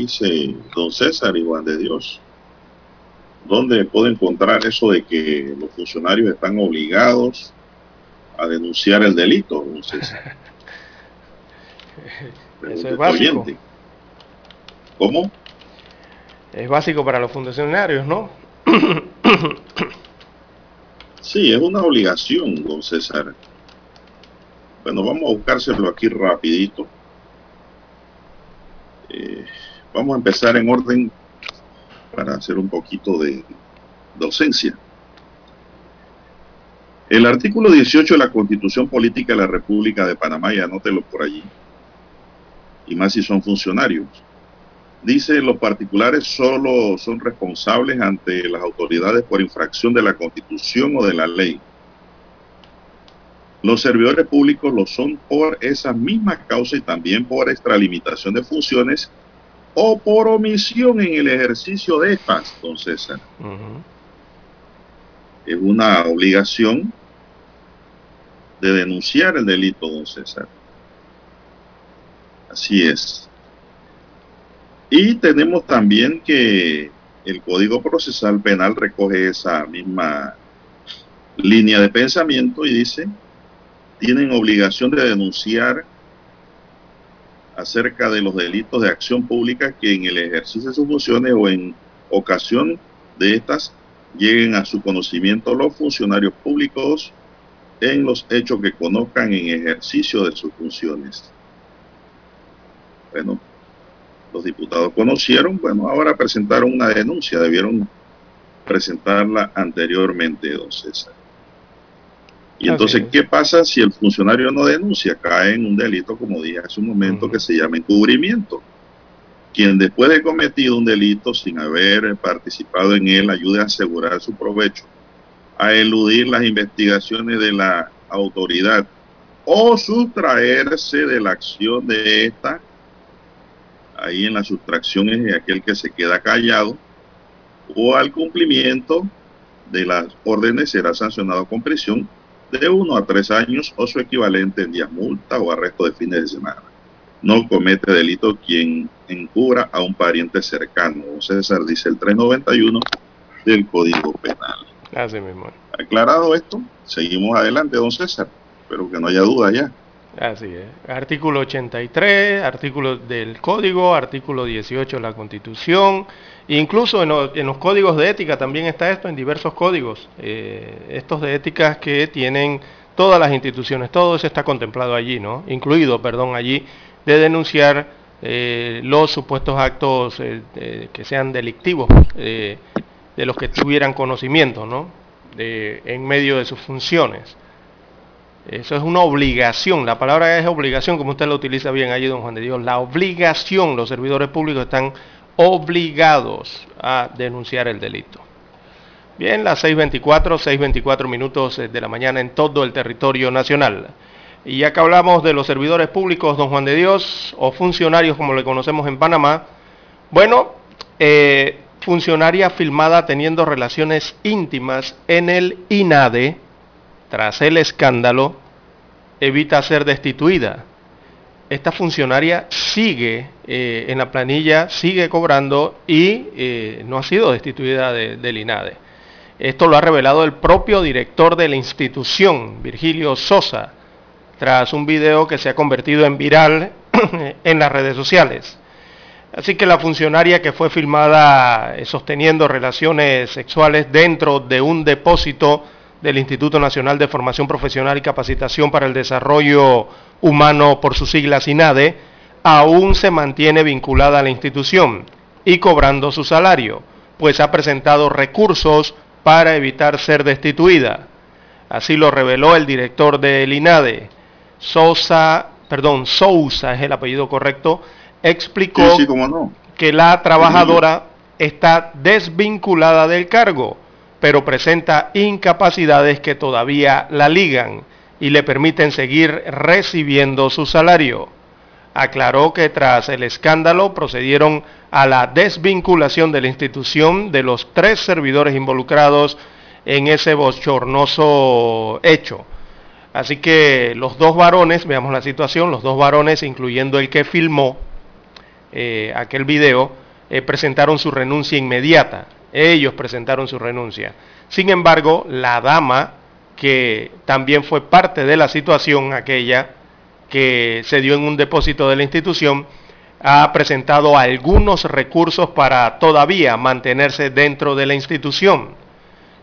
Dice don César y Juan de Dios. ¿Dónde puedo encontrar eso de que los funcionarios están obligados a denunciar el delito, don César? Eso es básico. ¿Cómo? Es básico para los funcionarios, ¿no? sí, es una obligación, don César. Bueno, vamos a buscárselo aquí rapidito. Eh, vamos a empezar en orden para hacer un poquito de docencia. El artículo 18 de la Constitución Política de la República de Panamá, y anótelo por allí, y más si son funcionarios, dice los particulares solo son responsables ante las autoridades por infracción de la Constitución o de la ley. Los servidores públicos lo son por esa misma causa y también por extralimitación de funciones o por omisión en el ejercicio de estas, don César. Es una obligación de denunciar el delito, don César. Así es. Y tenemos también que el Código Procesal Penal recoge esa misma línea de pensamiento y dice tienen obligación de denunciar acerca de los delitos de acción pública que en el ejercicio de sus funciones o en ocasión de estas lleguen a su conocimiento los funcionarios públicos en los hechos que conozcan en ejercicio de sus funciones. Bueno, los diputados conocieron, bueno, ahora presentaron una denuncia, debieron presentarla anteriormente, don César. Y entonces, ¿qué pasa si el funcionario no denuncia? Cae en un delito, como dije hace un momento, que se llama encubrimiento. Quien después de cometido un delito sin haber participado en él ayude a asegurar su provecho, a eludir las investigaciones de la autoridad o sustraerse de la acción de esta, ahí en la sustracción es aquel que se queda callado, o al cumplimiento de las órdenes será sancionado con prisión de uno a tres años o su equivalente en días multa o arresto de fines de semana. No comete delito quien encubra a un pariente cercano. César dice el 391 del Código Penal. Así mismo. Aclarado esto, seguimos adelante, don César. Espero que no haya duda ya. Así es. Artículo 83, artículo del Código, artículo 18 de la Constitución, incluso en, los códigos de ética también está esto, en diversos códigos, eh, estos de ética que tienen todas las instituciones, todo eso está contemplado allí, ¿no? Incluido, perdón, allí, de denunciar eh, los supuestos actos eh, que sean delictivos de los que tuvieran conocimiento, ¿no? En medio de sus funciones. Eso es una obligación, la palabra es obligación, como usted lo utiliza bien allí, don Juan de Dios. La obligación, los servidores públicos están obligados a denunciar el delito. Bien, las 6.24, 6.24 minutos de la mañana en todo el territorio nacional. Y ya que hablamos de los servidores públicos, don Juan de Dios, o funcionarios como le conocemos en Panamá, bueno, eh, funcionaria filmada teniendo relaciones íntimas en el INADE, tras el escándalo, evita ser destituida. esta funcionaria sigue eh, en la planilla, sigue cobrando y eh, no ha sido destituida del INADE. Esto lo ha revelado el propio director de la institución, Virgilio Sosa, tras un video que se ha convertido en viral en las redes sociales. Así que la funcionaria que fue filmada eh, sosteniendo relaciones sexuales dentro de un depósito del Instituto Nacional de Formación Profesional y Capacitación para el Desarrollo Humano, por sus siglas INADE, aún se mantiene vinculada a la institución y cobrando su salario, pues ha presentado recursos para evitar ser destituida. Así lo reveló el director del INADE, Sousa, perdón, Sousa es el apellido correcto, explicó que la trabajadora está desvinculada del cargo pero presenta incapacidades que todavía la ligan y le permiten seguir recibiendo su salario. Aclaró que tras el escándalo procedieron a la desvinculación de la institución de los tres servidores involucrados en ese bochornoso hecho. Así que los dos varones, veamos la situación, los dos varones, incluyendo el que filmó eh, aquel video, eh, presentaron su renuncia inmediata. Ellos presentaron su renuncia. Sin embargo, la dama, que también fue parte de la situación aquella que se dio en un depósito de la institución, ha presentado algunos recursos para todavía mantenerse dentro de la institución.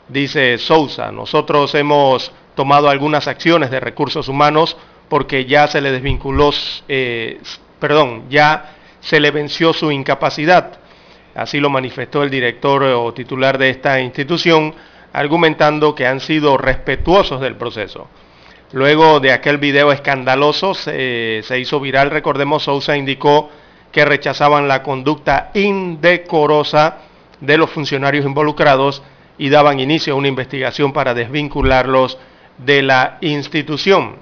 Dice Sousa, nosotros hemos tomado algunas acciones de recursos humanos porque ya se le desvinculó, eh, perdón, ya se le venció su incapacidad. Así lo manifestó el director o titular de esta institución, argumentando que han sido respetuosos del proceso. Luego de aquel video escandaloso se, hizo viral, recordemos, Sousa indicó que rechazaban la conducta indecorosa de los funcionarios involucrados y daban inicio a una investigación para desvincularlos de la institución.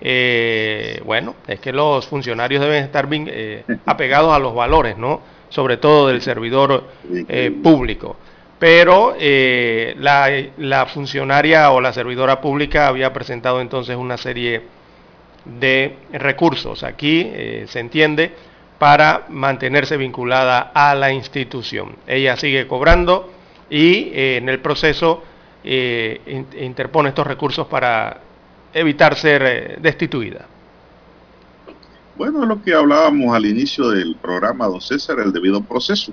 Eh, bueno, es que los funcionarios deben estar eh, apegados a los valores, ¿no? Sobre todo del servidor eh, público. Pero eh, la, funcionaria o la servidora pública había presentado entonces una serie de recursos. Aquí eh, se entiende para mantenerse vinculada a la institución. Ella sigue cobrando y en el proceso interpone estos recursos para evitar ser destituida. Bueno, lo que hablábamos al inicio del programa, don César, el debido proceso.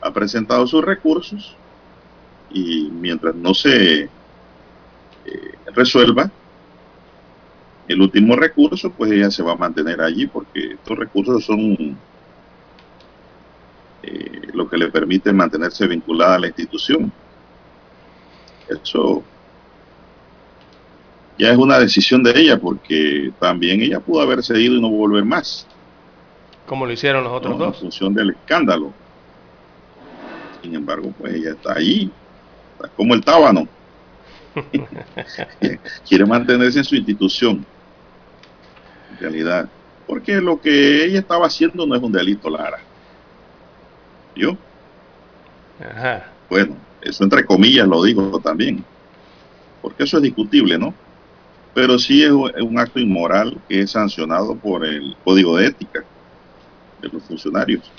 Ha presentado sus recursos y mientras no se eh, resuelva el último recurso, pues ella se va a mantener allí porque estos recursos son eh, lo que le permite mantenerse vinculada a la institución. Eso ya es una decisión de ella, porque también ella pudo haberse ido y no volver más. Como lo hicieron los otros dos. En función del escándalo. Sin embargo, pues ella está ahí, está como el tábano. Quiere mantenerse en su institución, en realidad. Porque lo que ella estaba haciendo no es un delito, Lara. ¿Yo? Ajá. Bueno, eso entre comillas lo digo también. Porque eso es discutible, ¿no? Pero sí es un acto inmoral que es sancionado por el código de ética de los funcionarios.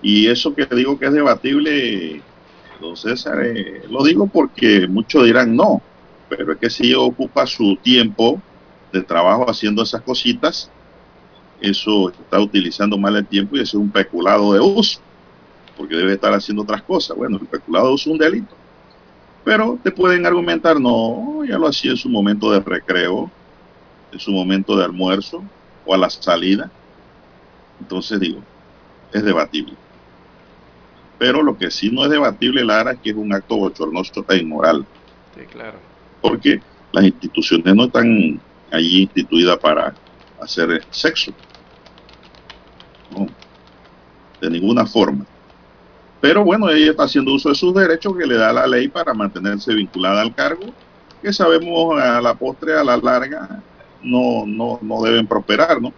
Y eso que digo que es debatible, don César, eh, lo digo porque muchos dirán no, pero es que si ocupa su tiempo de trabajo haciendo esas cositas, eso está utilizando mal el tiempo y es un peculado de uso, porque debe estar haciendo otras cosas. Bueno, el peculado de uso es un delito. Pero te pueden argumentar, no, ya lo hacía en su momento de recreo, en su momento de almuerzo o a la salida. Entonces digo, es debatible. Pero lo que sí no es debatible, Lara, es que es un acto bochornoso e inmoral. Sí, claro. Porque las instituciones no están allí instituidas para hacer sexo. No, de ninguna forma. Pero bueno, ella está haciendo uso de sus derechos que le da la ley para mantenerse vinculada al cargo, que sabemos a la postre, a la larga, no, no, no deben prosperar, ¿no?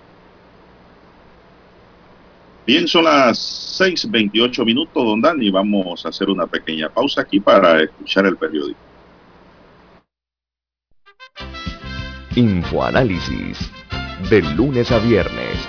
Bien, son las 6.28 minutos, don Dani. Vamos a hacer una pequeña pausa aquí para escuchar el periódico. Infoanálisis. De lunes a viernes,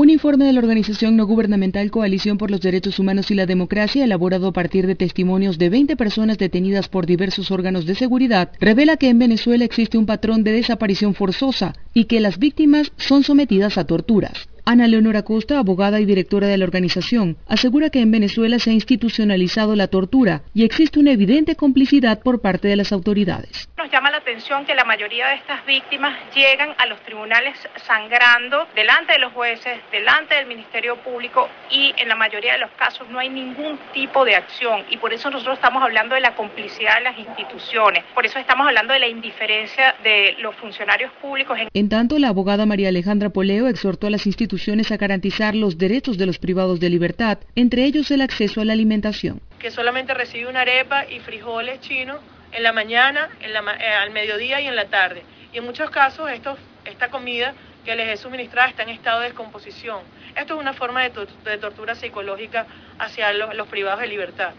Un informe de la organización no gubernamental Coalición por los Derechos Humanos y la Democracia, elaborado a partir de testimonios de 20 personas detenidas por diversos órganos de seguridad, revela que en Venezuela existe un patrón de desaparición forzosa y que las víctimas son sometidas a torturas. Ana Leonora Costa, abogada y directora de la organización, asegura que en Venezuela se ha institucionalizado la tortura y existe una evidente complicidad por parte de las autoridades. Nos llama la atención que la mayoría de estas víctimas llegan a los tribunales sangrando delante de los jueces, delante del Ministerio Público y en la mayoría de los casos no hay ningún tipo de acción y por eso nosotros estamos hablando de la complicidad de las instituciones, por eso estamos hablando de la indiferencia de los funcionarios públicos. En tanto, la abogada María Alejandra Poleo exhortó a las instituciones a garantizar los derechos de los privados de libertad, entre ellos el acceso a la alimentación. Que solamente recibe una arepa y frijoles chinos en la mañana, eh, al mediodía y en la tarde. Y en muchos casos esta comida que les es suministrada está en estado de descomposición. Esto es una forma de, tortura psicológica hacia los privados de libertad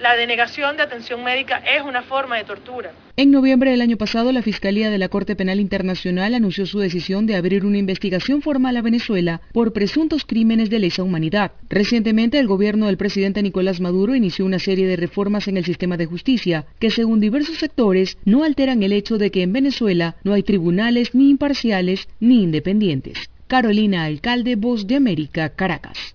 la denegación de atención médica es una forma de tortura. En noviembre del año pasado, la Fiscalía de la Corte Penal Internacional anunció su decisión de abrir una investigación formal a Venezuela por presuntos crímenes de lesa humanidad. Recientemente, el gobierno del presidente Nicolás Maduro inició una serie de reformas en el sistema de justicia que, según diversos sectores, no alteran el hecho de que en Venezuela no hay tribunales ni imparciales ni independientes. Carolina Alcalde, Voz de América, Caracas.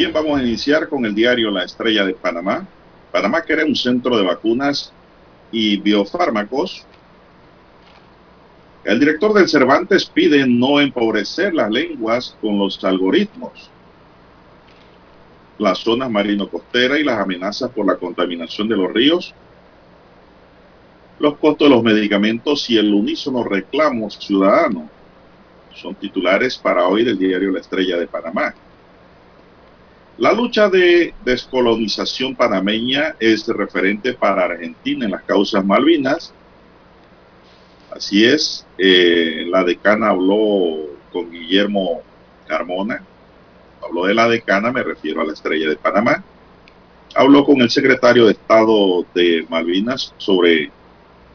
Bien, vamos a iniciar con el diario La Estrella de Panamá. Panamá quiere un centro de vacunas y biofármacos. El director del Cervantes pide no empobrecer las lenguas con los algoritmos. Las zonas marino-costera y las amenazas por la contaminación de los ríos. Los costos de los medicamentos y el unísono reclamos ciudadanos son titulares para hoy del diario La Estrella de Panamá. La lucha de descolonización panameña es referente para Argentina en las causas Malvinas. Así es, eh, la decana habló con Guillermo Carmona. Habló de la decana, me refiero a la estrella de Panamá. Habló con el secretario de Estado de Malvinas sobre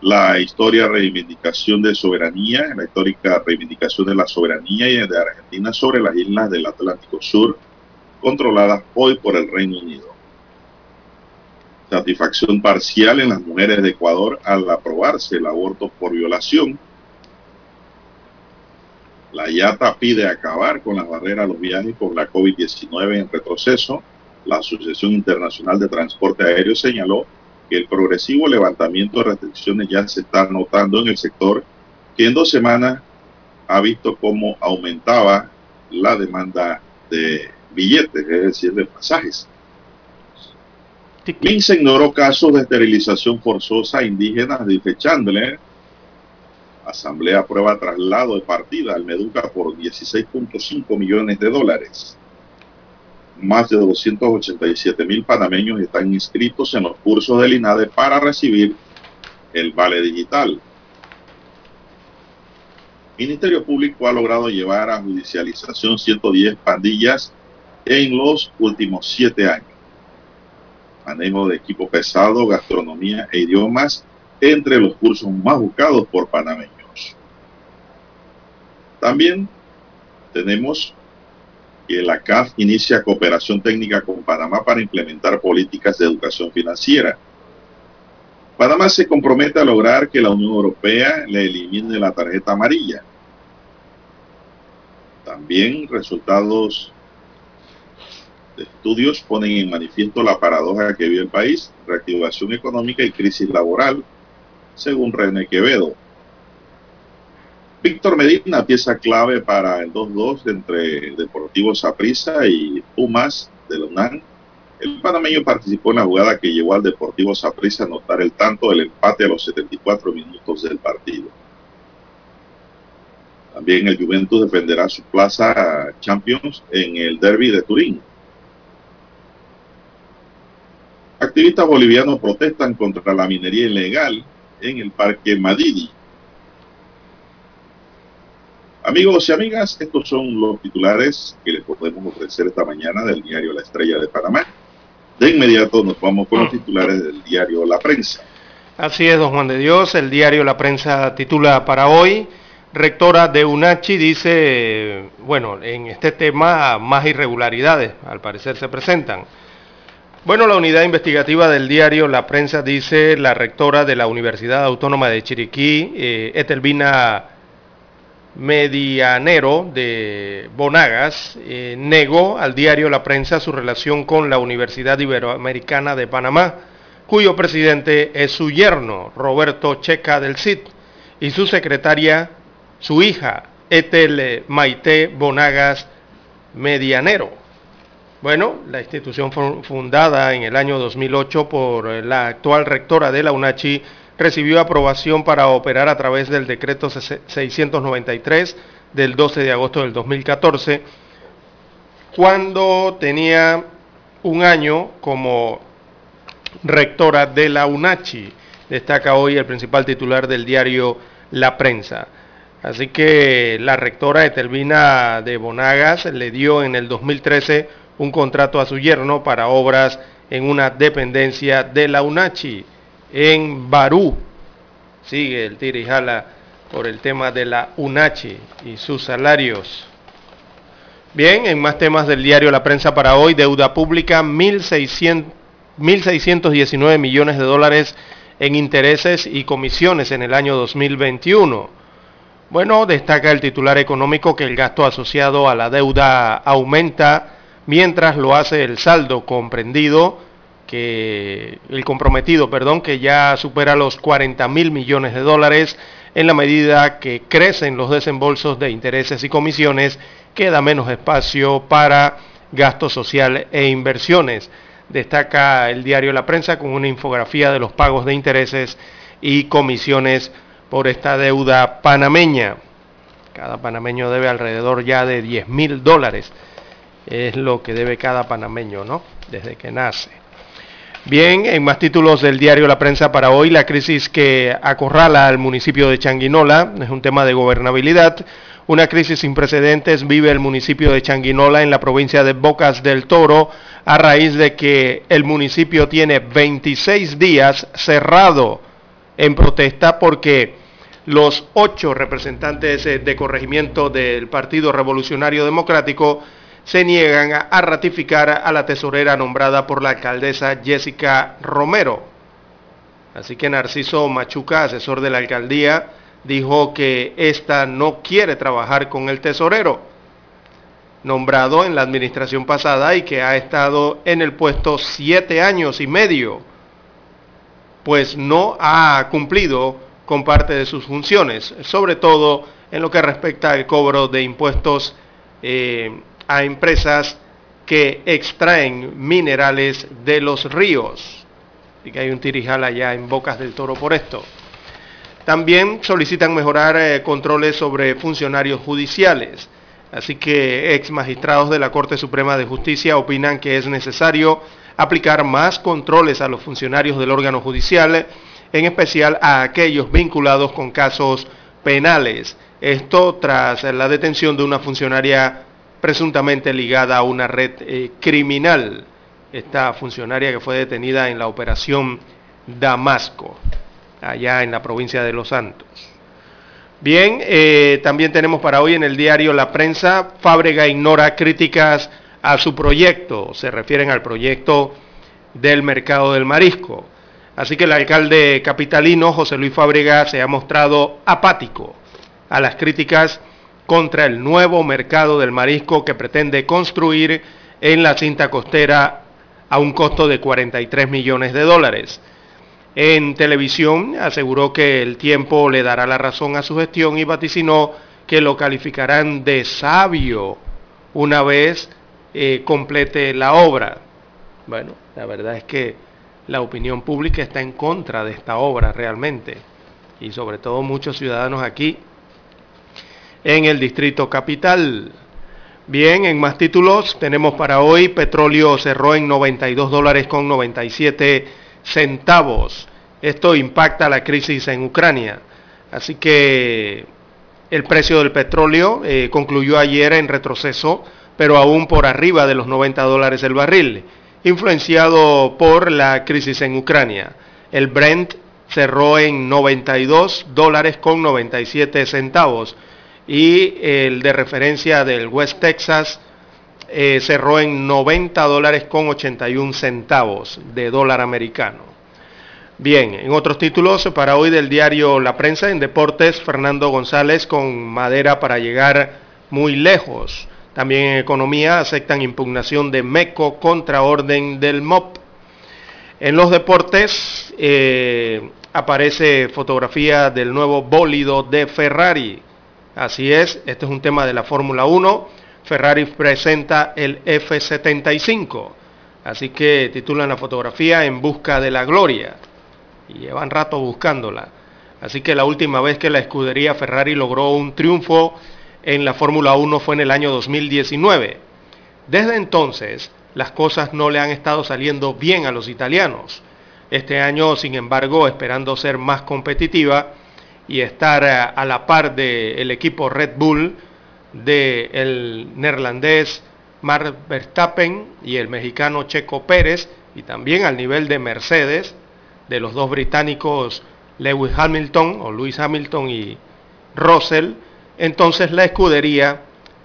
la histórica reivindicación de soberanía, la histórica reivindicación de la soberanía de Argentina sobre las islas del Atlántico Sur controladas hoy por el Reino Unido. Satisfacción parcial en las mujeres de Ecuador al aprobarse el aborto por violación. La IATA pide acabar con las barreras a los viajes por la COVID-19 en retroceso. La Asociación Internacional de Transporte Aéreo señaló que el progresivo levantamiento de restricciones ya se está notando en el sector, que en dos semanas ha visto cómo aumentaba la demanda de billetes, es decir, de pasajes. se ignoró casos de esterilización forzosa indígenas, dice Chandler. Asamblea aprueba traslado de partida al Meduca por 16.5 millones de dólares. Más de 287 mil panameños están inscritos en los cursos del INADE para recibir el vale digital. Ministerio Público ha logrado llevar a judicialización 110 pandillas en los últimos siete años. Manejo de equipo pesado, gastronomía e idiomas entre los cursos más buscados por panameños. También tenemos que la CAF inicia cooperación técnica con Panamá para implementar políticas de educación financiera. Panamá se compromete a lograr que la Unión Europea le elimine la tarjeta amarilla. También resultados estudios ponen en manifiesto la paradoja que vive el país, reactivación económica y crisis laboral, según René Quevedo. Víctor Medina, pieza clave para el 2-2 entre Deportivo Saprissa y Pumas de la UNAM. El panameño participó en la jugada que llevó al Deportivo Saprissa a anotar el tanto del empate a los 74 minutos del partido. También el Juventus defenderá su plaza Champions en el Derby de Turín. Activistas bolivianos protestan contra la minería ilegal en el Parque Madidi. Amigos y amigas, estos son los titulares que les podemos ofrecer esta mañana del diario La Estrella de Panamá. De inmediato nos vamos con los titulares del diario La Prensa. Así es, don Juan de Dios, el diario La Prensa titula para hoy, rectora de UNACHI dice, bueno, en este tema más irregularidades al parecer se presentan. Bueno, la unidad investigativa del diario La Prensa dice, la rectora de la Universidad Autónoma de Chiriquí, eh, Etelvina Medianero de Bonagas eh, negó al diario La Prensa su relación con la Universidad Iberoamericana de Panamá, cuyo presidente es su yerno, Roberto Checa del CID, y su secretaria, su hija, Etel Maite Bonagas Medianero. Bueno, la institución fundada en el año 2008 por la actual rectora de la UNACHI, recibió aprobación para operar a través del decreto 693 del 12 de agosto del 2014, cuando tenía un año como rectora de la UNACHI, destaca hoy el principal titular del diario La Prensa. Así que la rectora Etelvina de Bonagas le dio en el 2013 un contrato a su yerno para obras en una dependencia de la UNACHI en Barú. Sigue el tira y jala por el tema de la UNACHI y sus salarios. Bien, en más temas del diario La Prensa para hoy, deuda pública 1.619 millones de dólares en intereses y comisiones en el año 2021. Bueno, destaca el titular económico que el gasto asociado a la deuda aumenta mientras lo hace el saldo comprendido que el comprometido, perdón, que ya supera los 40 mil millones de dólares en la medida que crecen los desembolsos de intereses y comisiones, queda menos espacio para gasto social e inversiones. Destaca el diario La Prensa con una infografía de los pagos de intereses y comisiones por esta deuda panameña. Cada panameño debe alrededor ya de 10 mil dólares. Es lo que debe cada panameño, ¿no? Desde que nace. Bien, en más títulos del diario La Prensa para hoy, la crisis que acorrala al municipio de Changuinola es un tema de gobernabilidad. Una crisis sin precedentes vive el municipio de Changuinola en la provincia de Bocas del Toro a raíz de que el municipio tiene 26 días cerrado en protesta porque los ocho representantes de corregimiento del Partido Revolucionario Democrático se niegan a ratificar a la tesorera nombrada por la alcaldesa Jessica Romero. Así que Narciso Machuca, asesor de la alcaldía, dijo que esta no quiere trabajar con el tesorero, nombrado en la administración pasada y que ha estado en el puesto siete años y medio, pues no ha cumplido con parte de sus funciones, sobre todo en lo que respecta al cobro de impuestos eh, a empresas que extraen minerales de los ríos. Y que hay un tirijal allá en Bocas del Toro por esto. También solicitan mejorar eh, controles sobre funcionarios judiciales. Así que ex magistrados de la Corte Suprema de Justicia opinan que es necesario aplicar más controles a los funcionarios del órgano judicial, en especial a aquellos vinculados con casos penales. Esto tras la detención de una funcionaria presuntamente ligada a una red eh, criminal. Esta funcionaria que fue detenida en la operación Damasco, allá en la provincia de Los Santos. Bien, eh, también tenemos para hoy en el diario La Prensa, Fábrega ignora críticas a su proyecto, se refieren al proyecto del mercado del marisco. Así que el alcalde capitalino, José Luis Fábrega, se ha mostrado apático a las críticas contra el nuevo mercado del marisco que pretende construir en la cinta costera a un costo de 43 millones de dólares. En televisión aseguró que el tiempo le dará la razón a su gestión y vaticinó que lo calificarán de sabio una vez eh, complete la obra. Bueno, la verdad es que la opinión pública está en contra de esta obra realmente y sobre todo muchos ciudadanos aquí en el distrito capital. Bien, en más títulos tenemos para hoy, petróleo cerró en 92 dólares con 97 centavos. Esto impacta la crisis en Ucrania. Así que el precio del petróleo eh, concluyó ayer en retroceso, pero aún por arriba de los 90 dólares el barril, influenciado por la crisis en Ucrania. El Brent cerró en 92 dólares con 97 centavos y el de referencia del West Texas eh, cerró en 90 dólares con 81 centavos de dólar americano. Bien, en otros títulos para hoy del diario La Prensa, en deportes, Fernando González con madera para llegar muy lejos. También en economía aceptan impugnación de MECO contra orden del MOP. En los deportes eh, aparece fotografía del nuevo bólido de Ferrari. Así es, este es un tema de la Fórmula 1. Ferrari presenta el F75. Así que titulan la fotografía En busca de la gloria. Y llevan rato buscándola. Así que la última vez que la escudería Ferrari logró un triunfo en la Fórmula 1 fue en el año 2019. Desde entonces, las cosas no le han estado saliendo bien a los italianos. Este año, sin embargo, esperando ser más competitiva, y estar a, la par del equipo Red Bull, del neerlandés Mark Verstappen y el mexicano Checo Pérez, y también al nivel de Mercedes, de los dos británicos Lewis Hamilton o Lewis Hamilton y Russell, entonces la escudería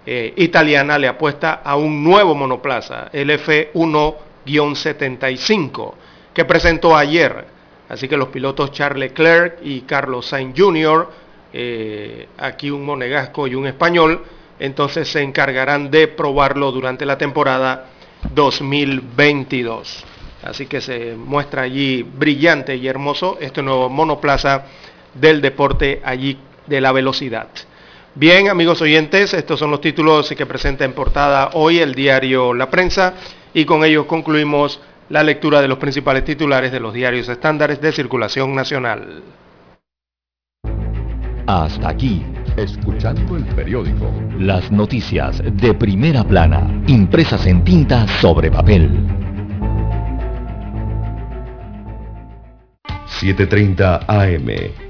eh, italiana le apuesta a un nuevo monoplaza, el F1-75, que presentó ayer Así que los pilotos Charles Leclerc y Carlos Sainz Jr., eh, aquí un monegasco y un español, entonces se encargarán de probarlo durante la temporada 2022. Así que se muestra allí brillante y hermoso este nuevo monoplaza del deporte allí de la velocidad. Bien, amigos oyentes, estos son los títulos que presenta en portada hoy el diario La Prensa y con ellos concluimos la lectura de los principales titulares de los diarios estándares de circulación nacional. Hasta aquí, escuchando el periódico. Las noticias de primera plana, impresas en tinta sobre papel. 7.30 AM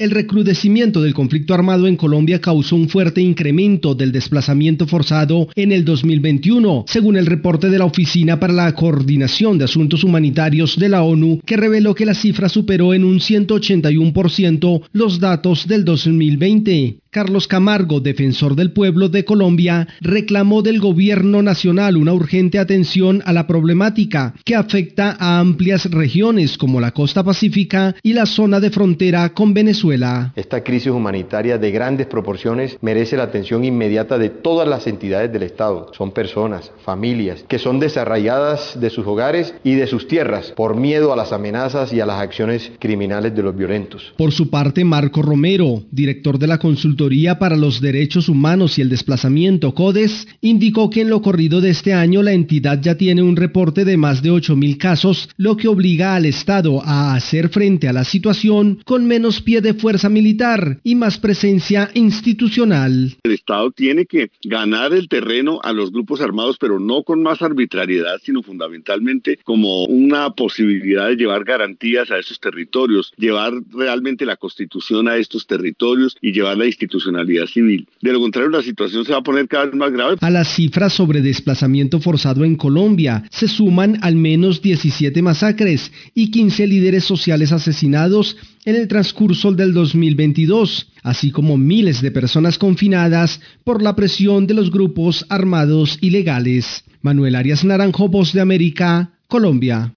El recrudecimiento del conflicto armado en Colombia causó un fuerte incremento del desplazamiento forzado en el 2021, según el reporte de la Oficina para la Coordinación de Asuntos Humanitarios de la ONU, que reveló que la cifra superó en un 181% los datos del 2020. Carlos Camargo, defensor del pueblo de Colombia, reclamó del gobierno nacional una urgente atención a la problemática que afecta a amplias regiones como la costa pacífica y la zona de frontera con Venezuela. Esta crisis humanitaria de grandes proporciones merece la atención inmediata de todas las entidades del Estado. Son personas, familias, que son desarraigadas de sus hogares y de sus tierras por miedo a las amenazas y a las acciones criminales de los violentos. Por su parte, Marco Romero, director de la consulta para los Derechos Humanos y el Desplazamiento CODES indicó que en lo corrido de este año la entidad ya tiene un reporte de más de 8.000 casos, lo que obliga al Estado a hacer frente a la situación con menos pie de fuerza militar y más presencia institucional. El Estado tiene que ganar el terreno a los grupos armados, pero no con más arbitrariedad, sino fundamentalmente como una posibilidad de llevar garantías a esos territorios, llevar realmente la constitución a estos territorios y llevar la institución institucionalidad civil. De lo contrario, la situación se va a poner cada vez más grave. A las cifras sobre desplazamiento forzado en Colombia se suman al menos 17 masacres y 15 líderes sociales asesinados en el transcurso del 2022, así como miles de personas confinadas por la presión de los grupos armados ilegales. Manuel Arias Naranjo, Voz de América, Colombia.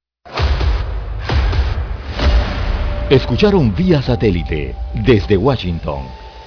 Escucharon vía satélite desde Washington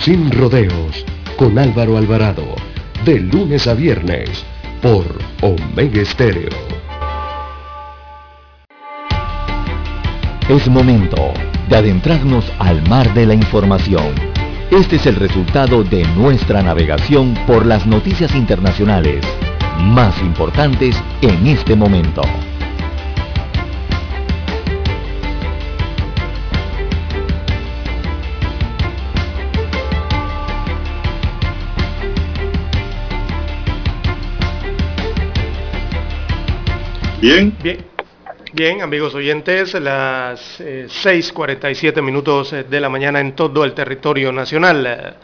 sin rodeos, con Álvaro Alvarado, de lunes a viernes, por Omega Estéreo. Es momento de adentrarnos al mar de la información. Este es el resultado de nuestra navegación por las noticias internacionales más importantes en este momento. Bien. Bien. amigos oyentes, las 6.47 eh, minutos eh, de la mañana en todo el territorio nacional.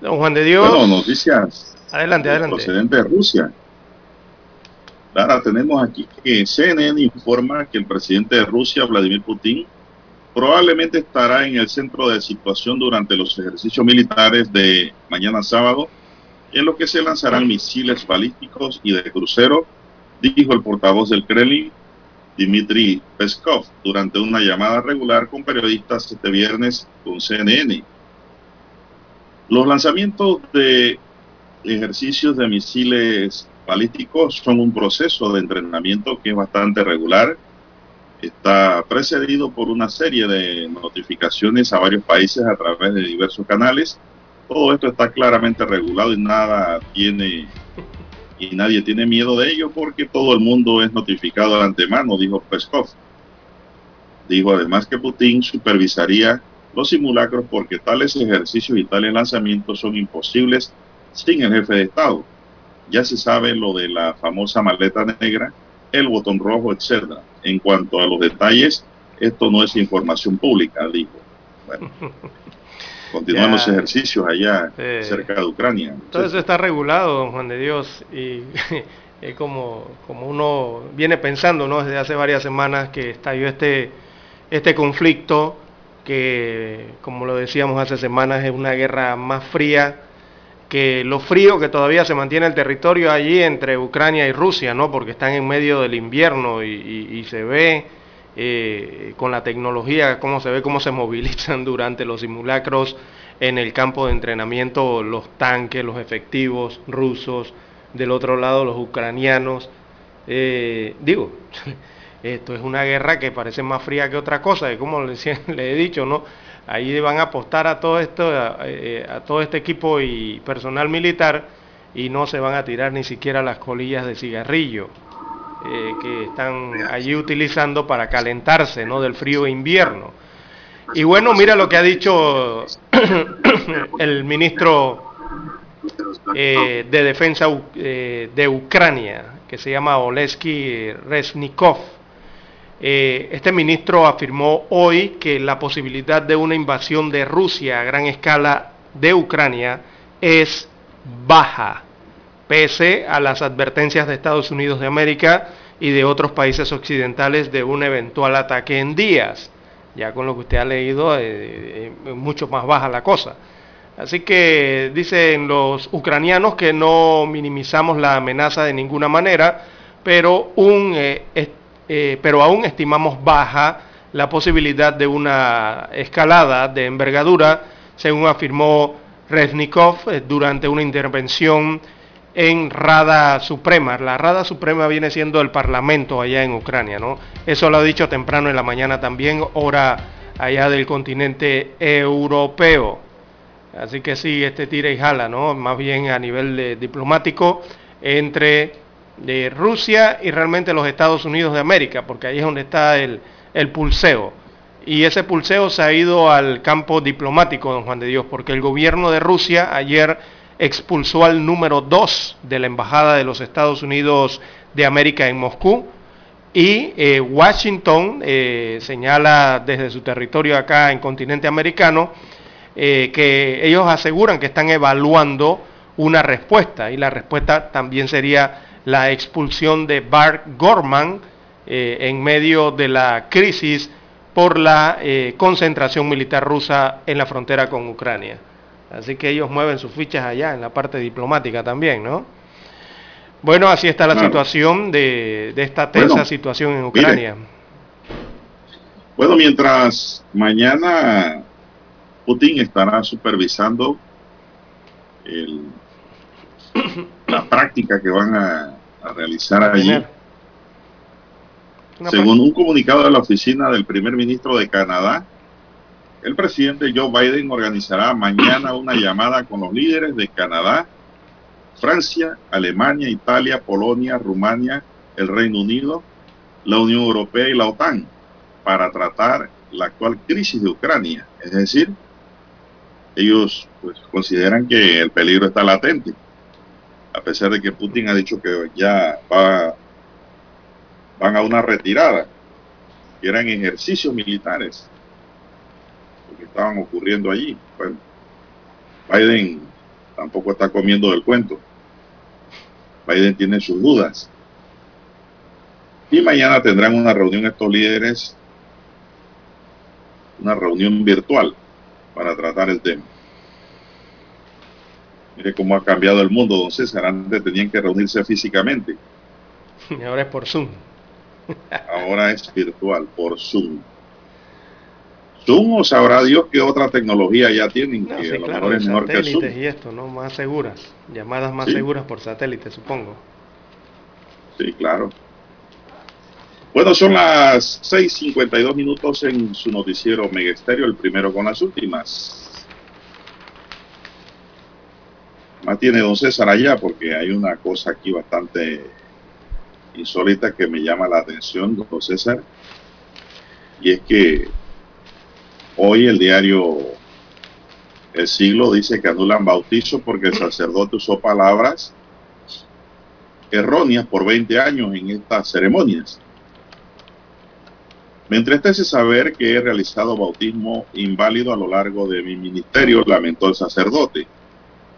Don Juan de Dios. Bueno, noticias. Adelante, adelante. Procedente de Rusia. Ahora tenemos aquí que CNN informa que el presidente de Rusia, Vladimir Putin, probablemente estará en el centro de situación durante los ejercicios militares de mañana sábado, en lo que se lanzarán misiles balísticos y de crucero dijo el portavoz del Kremlin, Dmitry Peskov, durante una llamada regular con periodistas este viernes con CNN. Los lanzamientos de ejercicios de misiles balísticos son un proceso de entrenamiento que es bastante regular. Está precedido por una serie de notificaciones a varios países a través de diversos canales. Todo esto está claramente regulado y nada tiene y nadie tiene miedo de ello porque todo el mundo es notificado de antemano, dijo Peskov. Dijo además que Putin supervisaría los simulacros porque tales ejercicios y tales lanzamientos son imposibles sin el jefe de Estado. Ya se sabe lo de la famosa maleta negra, el botón rojo, etc. En cuanto a los detalles, esto no es información pública, dijo. Bueno. Continúan los ejercicios allá cerca de Ucrania. Todo eso está regulado, don Juan de Dios, y es como, como uno viene pensando ¿no? desde hace varias semanas que estalló este, este conflicto que, como lo decíamos hace semanas, es una guerra más fría que lo frío que todavía se mantiene el territorio allí entre Ucrania y Rusia, ¿no? Porque están en medio del invierno y, se ve eh, con la tecnología cómo se ve cómo se movilizan durante los simulacros en el campo de entrenamiento los tanques, los efectivos rusos, del otro lado los ucranianos. Eh, digo, esto es una guerra que parece más fría que otra cosa, y como le, he dicho, ¿no? Ahí van a apostar a todo esto, eh, a, todo este equipo y personal militar y no se van a tirar ni siquiera las colillas de cigarrillo eh, que están allí utilizando para calentarse, ¿no? Del frío invierno. Y bueno, mira lo que ha dicho el ministro eh, de Defensa de Ucrania, que se llama Oleski Resnikov eh, este ministro afirmó hoy que la posibilidad de una invasión de Rusia a gran escala de Ucrania es baja, pese a las advertencias de Estados Unidos de América y de otros países occidentales de un eventual ataque en días. Ya con lo que usted ha leído, eh, eh, mucho más baja la cosa. Así que dicen los ucranianos que no minimizamos la amenaza de ninguna manera, pero un eh, pero aún estimamos baja la posibilidad de una escalada de envergadura, según afirmó Reznikov durante una intervención en Rada Suprema. La Rada Suprema viene siendo el Parlamento allá en Ucrania, ¿no? Eso lo ha dicho temprano en la mañana también, hora allá del continente europeo. Así que sí, este tira y jala, ¿no? Más bien a nivel diplomático entre de Rusia y realmente los Estados Unidos de América, porque ahí es donde está el, el pulseo. Y ese pulseo se ha ido al campo diplomático, don Juan de Dios, porque el gobierno de Rusia ayer expulsó al número 2 de la Embajada de los Estados Unidos de América en Moscú. Y eh, Washington eh, señala desde su territorio acá en continente americano eh, que ellos aseguran que están evaluando una respuesta y la respuesta también sería la expulsión de Bart Gorman en medio de la crisis por la concentración militar rusa en la frontera con Ucrania. Así que ellos mueven sus fichas allá en la parte diplomática también, ¿no? Bueno, así está la situación de, esta tensa situación en Ucrania. Bueno, mientras mañana Putin estará supervisando la práctica que van a a realizar allí. Según un comunicado de la oficina del primer ministro de Canadá, el presidente Joe Biden organizará mañana una llamada con los líderes de Canadá, Francia, Alemania, Italia, Polonia, Rumania, el Reino Unido, la Unión Europea y la OTAN para tratar la actual crisis de Ucrania. Es decir, ellos pues, consideran que el peligro está latente a pesar de que Putin ha dicho que ya va, van a una retirada, que eran ejercicios militares que estaban ocurriendo allí. Bueno, Biden tampoco está comiendo del cuento. Biden tiene sus dudas. Y mañana tendrán una reunión estos líderes, una reunión virtual para tratar el tema. Mire cómo ha cambiado el mundo, don César. Antes tenían que reunirse físicamente. Y ahora es por Zoom. Ahora es virtual, por Zoom. O sabrá Dios qué otra tecnología ya tienen que a lo mejor es mejor que Zoom. y esto, ¿no? Más seguras. Llamadas más seguras por satélite, supongo. Sí, claro. Bueno, son las 6.52 minutos en su noticiero Megesterio, el primero con las últimas. más tiene don César allá porque hay una cosa aquí bastante insólita que me llama la atención, don César, y es que hoy el diario El Siglo dice que anulan bautizo porque el sacerdote usó palabras erróneas por 20 años en estas ceremonias. Me entristece saber que he realizado bautismo inválido a lo largo de mi ministerio, lamentó el sacerdote.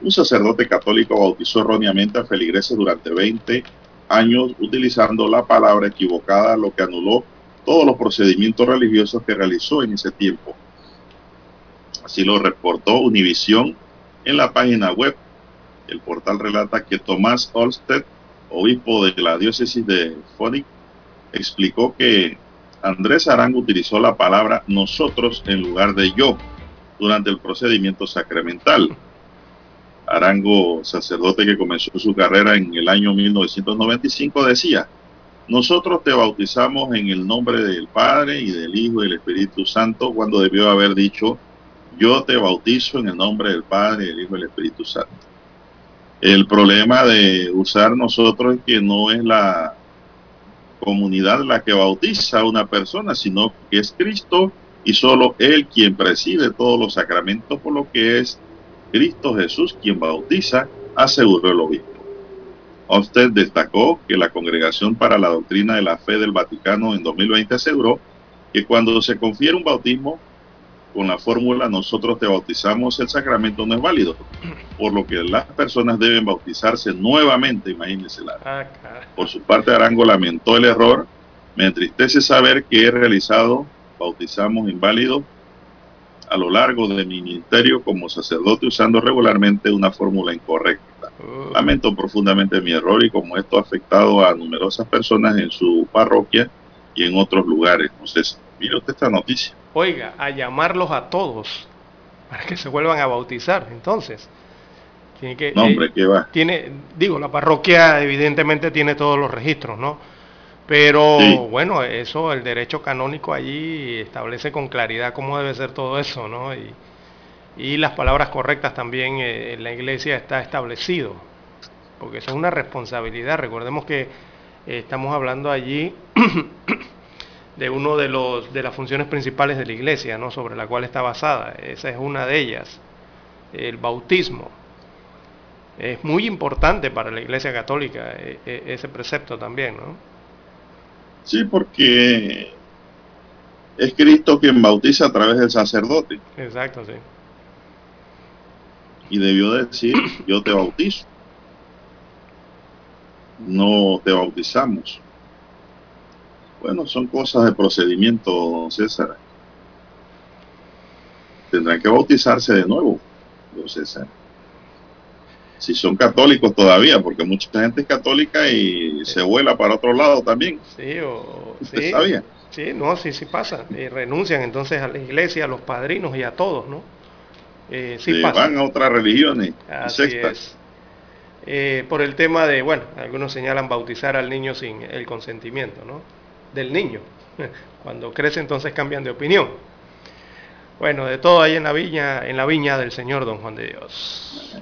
Un sacerdote católico bautizó erróneamente a feligreses durante 20 años utilizando la palabra equivocada, lo que anuló todos los procedimientos religiosos que realizó en ese tiempo. Así lo reportó Univisión en la página web. El portal relata que Tomás Olsted, obispo de la diócesis de Phoenix, explicó que Andrés Arango utilizó la palabra nosotros en lugar de yo durante el procedimiento sacramental. Arango, sacerdote que comenzó su carrera en el año 1995, decía, nosotros te bautizamos en el nombre del Padre y del Hijo y del Espíritu Santo, cuando debió haber dicho, yo te bautizo en el nombre del Padre, del Hijo y del Espíritu Santo. El problema de usar nosotros es que no es la comunidad la que bautiza a una persona, sino que es Cristo y solo Él quien preside todos los sacramentos, por lo que es Cristo Jesús quien bautiza, aseguró el obispo. Usted destacó que la Congregación para la Doctrina de la Fe del Vaticano en 2020 aseguró que cuando se confiere un bautismo con la fórmula nosotros te bautizamos, el sacramento no es válido, por lo que las personas deben bautizarse nuevamente, imagínense. Ah, por su parte, Arango lamentó el error, me entristece saber que he realizado, bautizamos inválidos a lo largo de mi ministerio como sacerdote usando regularmente una fórmula incorrecta. Oh. Lamento profundamente mi error y como esto ha afectado a numerosas personas en su parroquia y en otros lugares. Entonces, usted esta noticia. Oiga, a llamarlos a todos para que se vuelvan a bautizar. Entonces, tiene que... No, hombre, ¿qué va? Tiene, digo, la parroquia evidentemente tiene todos los registros, ¿no? Pero Sí. bueno, eso, el derecho canónico allí establece con claridad cómo debe ser todo eso, ¿no? Y, y las palabras correctas también eh, en la iglesia está establecido, porque eso es una responsabilidad. Recordemos que eh, estamos hablando allí de uno de los de las funciones principales de la iglesia, ¿no? Sobre la cual está basada. Esa es una de ellas, el bautismo. Es muy importante para la iglesia católica eh, eh, ese precepto también, ¿no? Sí, porque es Cristo quien bautiza a través del sacerdote Exacto, sí. y debió decir, yo te bautizo. No te bautizamos. Bueno, son cosas de procedimiento, don César. Tendrán que bautizarse de nuevo, don César. Si son católicos todavía, porque mucha gente es católica y se vuela para otro lado también. Sí, o, ¿Usted sí, sabía? Sí, no, sí, sí pasa. Y renuncian entonces a la iglesia, a los padrinos y a todos, ¿no? Eh, sí Se pasa. van a otras religiones Así sectas. es. Eh, por el tema de, bueno, algunos señalan bautizar al niño sin el consentimiento, ¿no? Del niño. Cuando crece entonces cambian de opinión. Bueno, de todo ahí en la viña, en la viña del Señor Don Juan de Dios.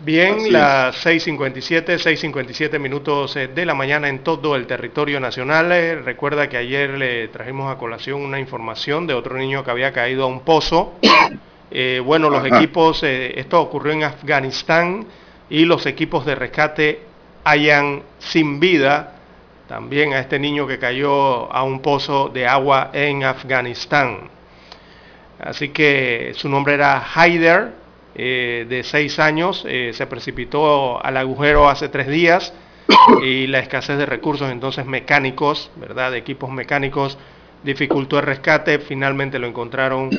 Bien, Así las 6.57, 6.57 minutos eh, de la mañana en todo el territorio nacional. Eh, Recuerda que ayer le trajimos a colación una información de otro niño que había caído a un pozo. Eh, bueno, los Ajá. equipos, eh, esto ocurrió en Afganistán y los equipos de rescate hayan sin vida también a este niño que cayó a un pozo de agua en Afganistán. Así que su nombre era Haider, eh, de seis años, eh, se precipitó al agujero hace tres días y la escasez de recursos entonces mecánicos, ¿verdad? De equipos mecánicos dificultó el rescate, finalmente lo encontraron,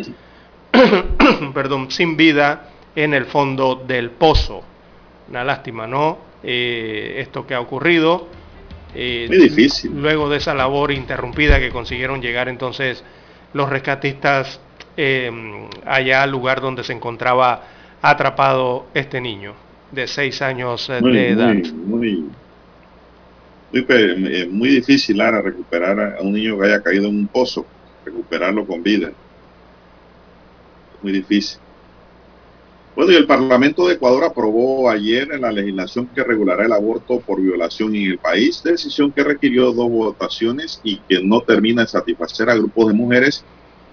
perdón, sin vida en el fondo del pozo. Una lástima, ¿no? Eh, esto que ha ocurrido. Eh, Muy difícil. Luego de esa labor interrumpida que consiguieron llegar entonces los rescatistas eh, allá al lugar donde se encontraba atrapado este niño de seis años eh, Muy, de edad. muy, muy, eh, muy difícil Lara, recuperar a un niño que haya caído en un pozo, recuperarlo con vida. Muy difícil. Bueno, y el Parlamento de Ecuador aprobó ayer la legislación que regulará el aborto por violación en el país, decisión que requirió dos votaciones y que no termina de satisfacer a grupos de mujeres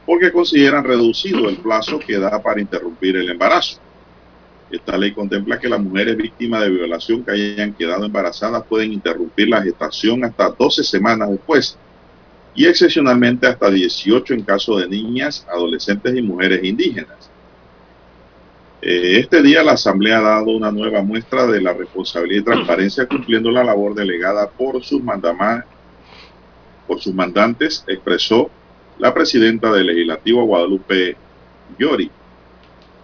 porque consideran reducido el plazo que da para interrumpir el embarazo. Esta ley contempla que las mujeres víctimas de violación que hayan quedado embarazadas pueden interrumpir la gestación hasta 12 semanas después y excepcionalmente hasta 18 en caso de niñas, adolescentes y mujeres indígenas. Eh, Este día la Asamblea ha dado una nueva muestra de la responsabilidad y transparencia cumpliendo la labor delegada por sus, por sus mandantes, expresó la presidenta del Legislativo Guadalupe Yori.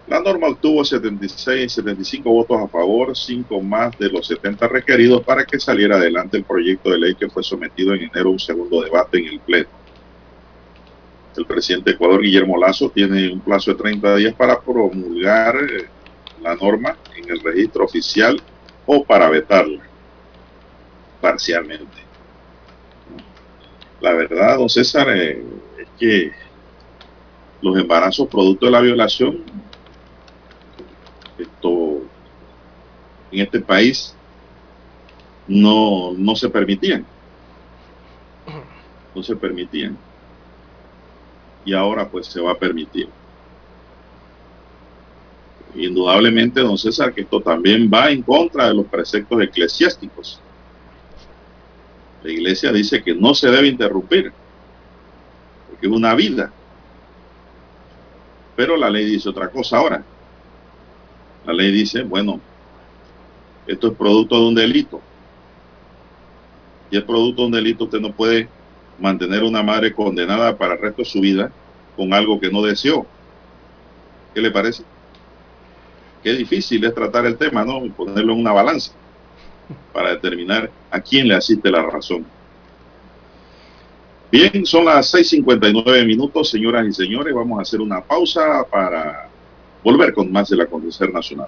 La norma obtuvo 76, 75 votos a favor, 5 más de los 70 requeridos para que saliera adelante el proyecto de ley que fue sometido en enero a un segundo debate en el Pleno. El presidente de Ecuador, Guillermo Lazo, tiene un plazo de 30 días para promulgar eh, la norma en el registro oficial o para vetarla parcialmente. La verdad, don César, eh, es que los embarazos producto de la violación esto en este país no, no se permitían. No se permitían. Y ahora pues se va a permitir. Indudablemente, don César, que esto también va en contra de los preceptos eclesiásticos. La iglesia dice que no se debe interrumpir, porque es una vida. Pero la ley dice otra cosa ahora. La ley dice, bueno, esto es producto de un delito. Y es producto de un delito, usted no puede mantener una madre condenada para el resto de su vida con algo que no deseó. ¿Qué le parece? Qué difícil es tratar el tema, ¿no? Y ponerlo en una balanza para determinar a quién le asiste la razón. Bien, son las 6.59 minutos, señoras y señores. Vamos a hacer una pausa para volver con más del acontecer nacional.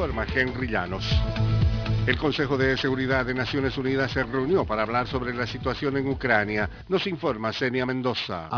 Informa Henry Llanos. El Consejo de Seguridad de Naciones Unidas se reunió para hablar sobre la situación en Ucrania. Nos informa Senia Mendoza.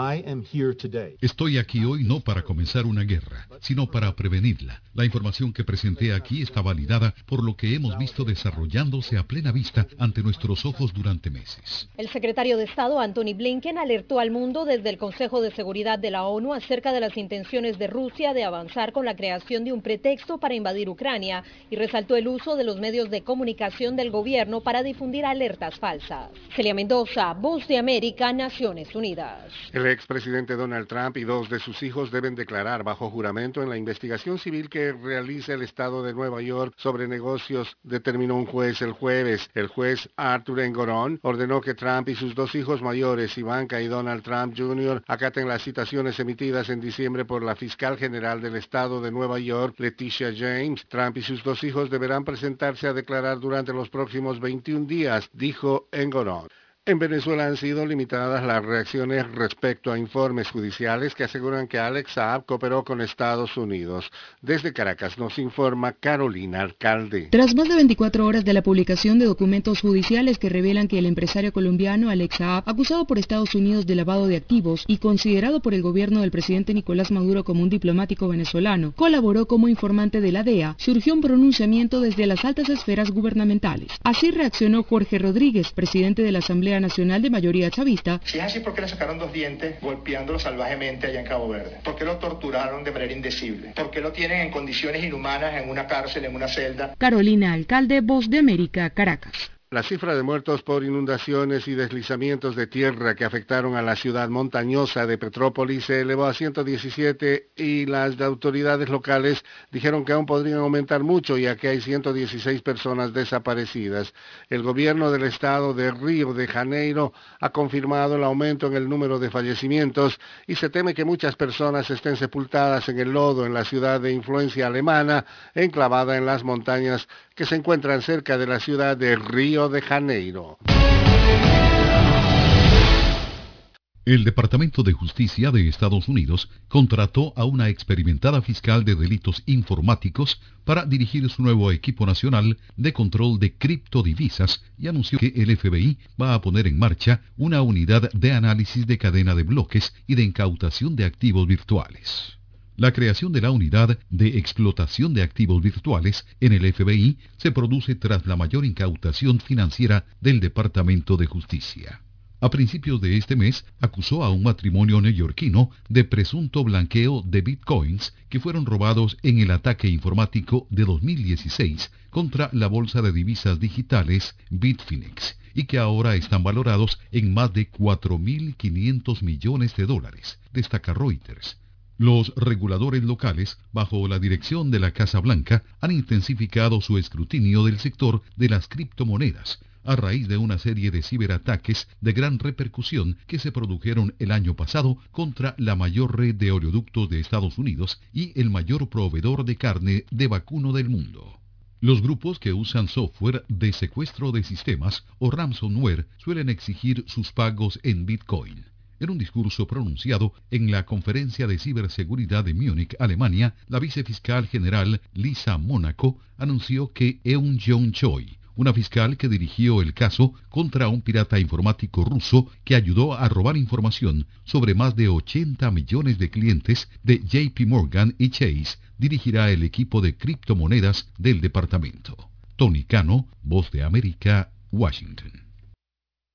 Estoy aquí hoy no para comenzar una guerra, sino para prevenirla. La información que presenté aquí está validada por lo que hemos visto desarrollándose a plena vista ante nuestros ojos durante meses. El secretario de Estado Anthony Blinken alertó al mundo desde el Consejo de Seguridad de la ONU acerca de las intenciones de Rusia de avanzar con la creación de un pretexto para invadir Ucrania y resaltó el uso de los medios de comunicación comunicación del gobierno para difundir alertas falsas. Celia Mendoza, Voz de América, Naciones Unidas. El expresidente Donald Trump y dos de sus hijos deben declarar bajo juramento en la investigación civil que realiza el Estado de Nueva York sobre negocios, determinó un juez el jueves. El juez Arthur Engoron ordenó que Trump y sus dos hijos mayores, Ivanka y Donald Trump Jr., acaten las citaciones emitidas en diciembre por la fiscal general del Estado de Nueva York, Leticia James. Trump y sus dos hijos deberán presentarse a declarar durante los próximos 21 días, dijo Engoron. En Venezuela han sido limitadas las reacciones respecto a informes judiciales que aseguran que Alex Saab cooperó con Estados Unidos. Desde Caracas nos informa Carolina Alcalde. Tras más de 24 horas de la publicación de documentos judiciales que revelan que el empresario colombiano Alex Saab, acusado por Estados Unidos de lavado de activos y considerado por el gobierno del presidente Nicolás Maduro como un diplomático venezolano, colaboró como informante de la DEA, surgió un pronunciamiento desde las altas esferas gubernamentales. Así reaccionó Jorge Rodríguez, presidente de la Asamblea Nacional de mayoría chavista. Si es así, ¿por qué le sacaron dos dientes golpeándolo salvajemente allá en Cabo Verde? ¿Por qué lo torturaron de manera indecible? ¿Por qué lo tienen en condiciones inhumanas en una cárcel, en una celda? Carolina Alcalde, Voz de América, Caracas. La cifra de muertos por inundaciones y deslizamientos de tierra que afectaron a la ciudad montañosa de Petrópolis se elevó a 117 y las autoridades locales dijeron que aún podrían aumentar mucho ya que hay 116 personas desaparecidas. El gobierno del estado de Río de Janeiro ha confirmado el aumento en el número de fallecimientos y se teme que muchas personas estén sepultadas en el lodo en la ciudad de influencia alemana enclavada en las montañas que se encuentran cerca de la ciudad de Río de Janeiro. El Departamento de Justicia de Estados Unidos contrató a una experimentada fiscal de delitos informáticos para dirigir su nuevo equipo nacional de control de criptodivisas y anunció que el FBI va a poner en marcha una unidad de análisis de cadena de bloques y de incautación de activos virtuales. La creación de la unidad de explotación de activos virtuales en el FBI se produce tras la mayor incautación financiera del Departamento de Justicia. a principios de este mes acusó a un matrimonio neoyorquino de presunto blanqueo de bitcoins que fueron robados en el ataque informático de 2016 contra la bolsa de divisas digitales Bitfinex y que ahora están valorados en más de 4.500 millones de dólares, destaca Reuters. Los reguladores locales, bajo la dirección de la Casa Blanca, han intensificado su escrutinio del sector de las criptomonedas, a raíz de una serie de ciberataques de gran repercusión que se produjeron el año pasado contra la mayor red de oleoductos de Estados Unidos y el mayor proveedor de carne de vacuno del mundo. Los grupos que usan software de secuestro de sistemas o ransomware suelen exigir sus pagos en Bitcoin. En un discurso pronunciado en la Conferencia de Ciberseguridad de Múnich, Alemania, la vicefiscal general Lisa Mónaco anunció que Eun Jong Choi, una fiscal que dirigió el caso contra un pirata informático ruso que ayudó a robar información sobre más de 80 millones de clientes de JP Morgan y Chase, dirigirá el equipo de criptomonedas del departamento. Tony Cano, Voz de América, Washington.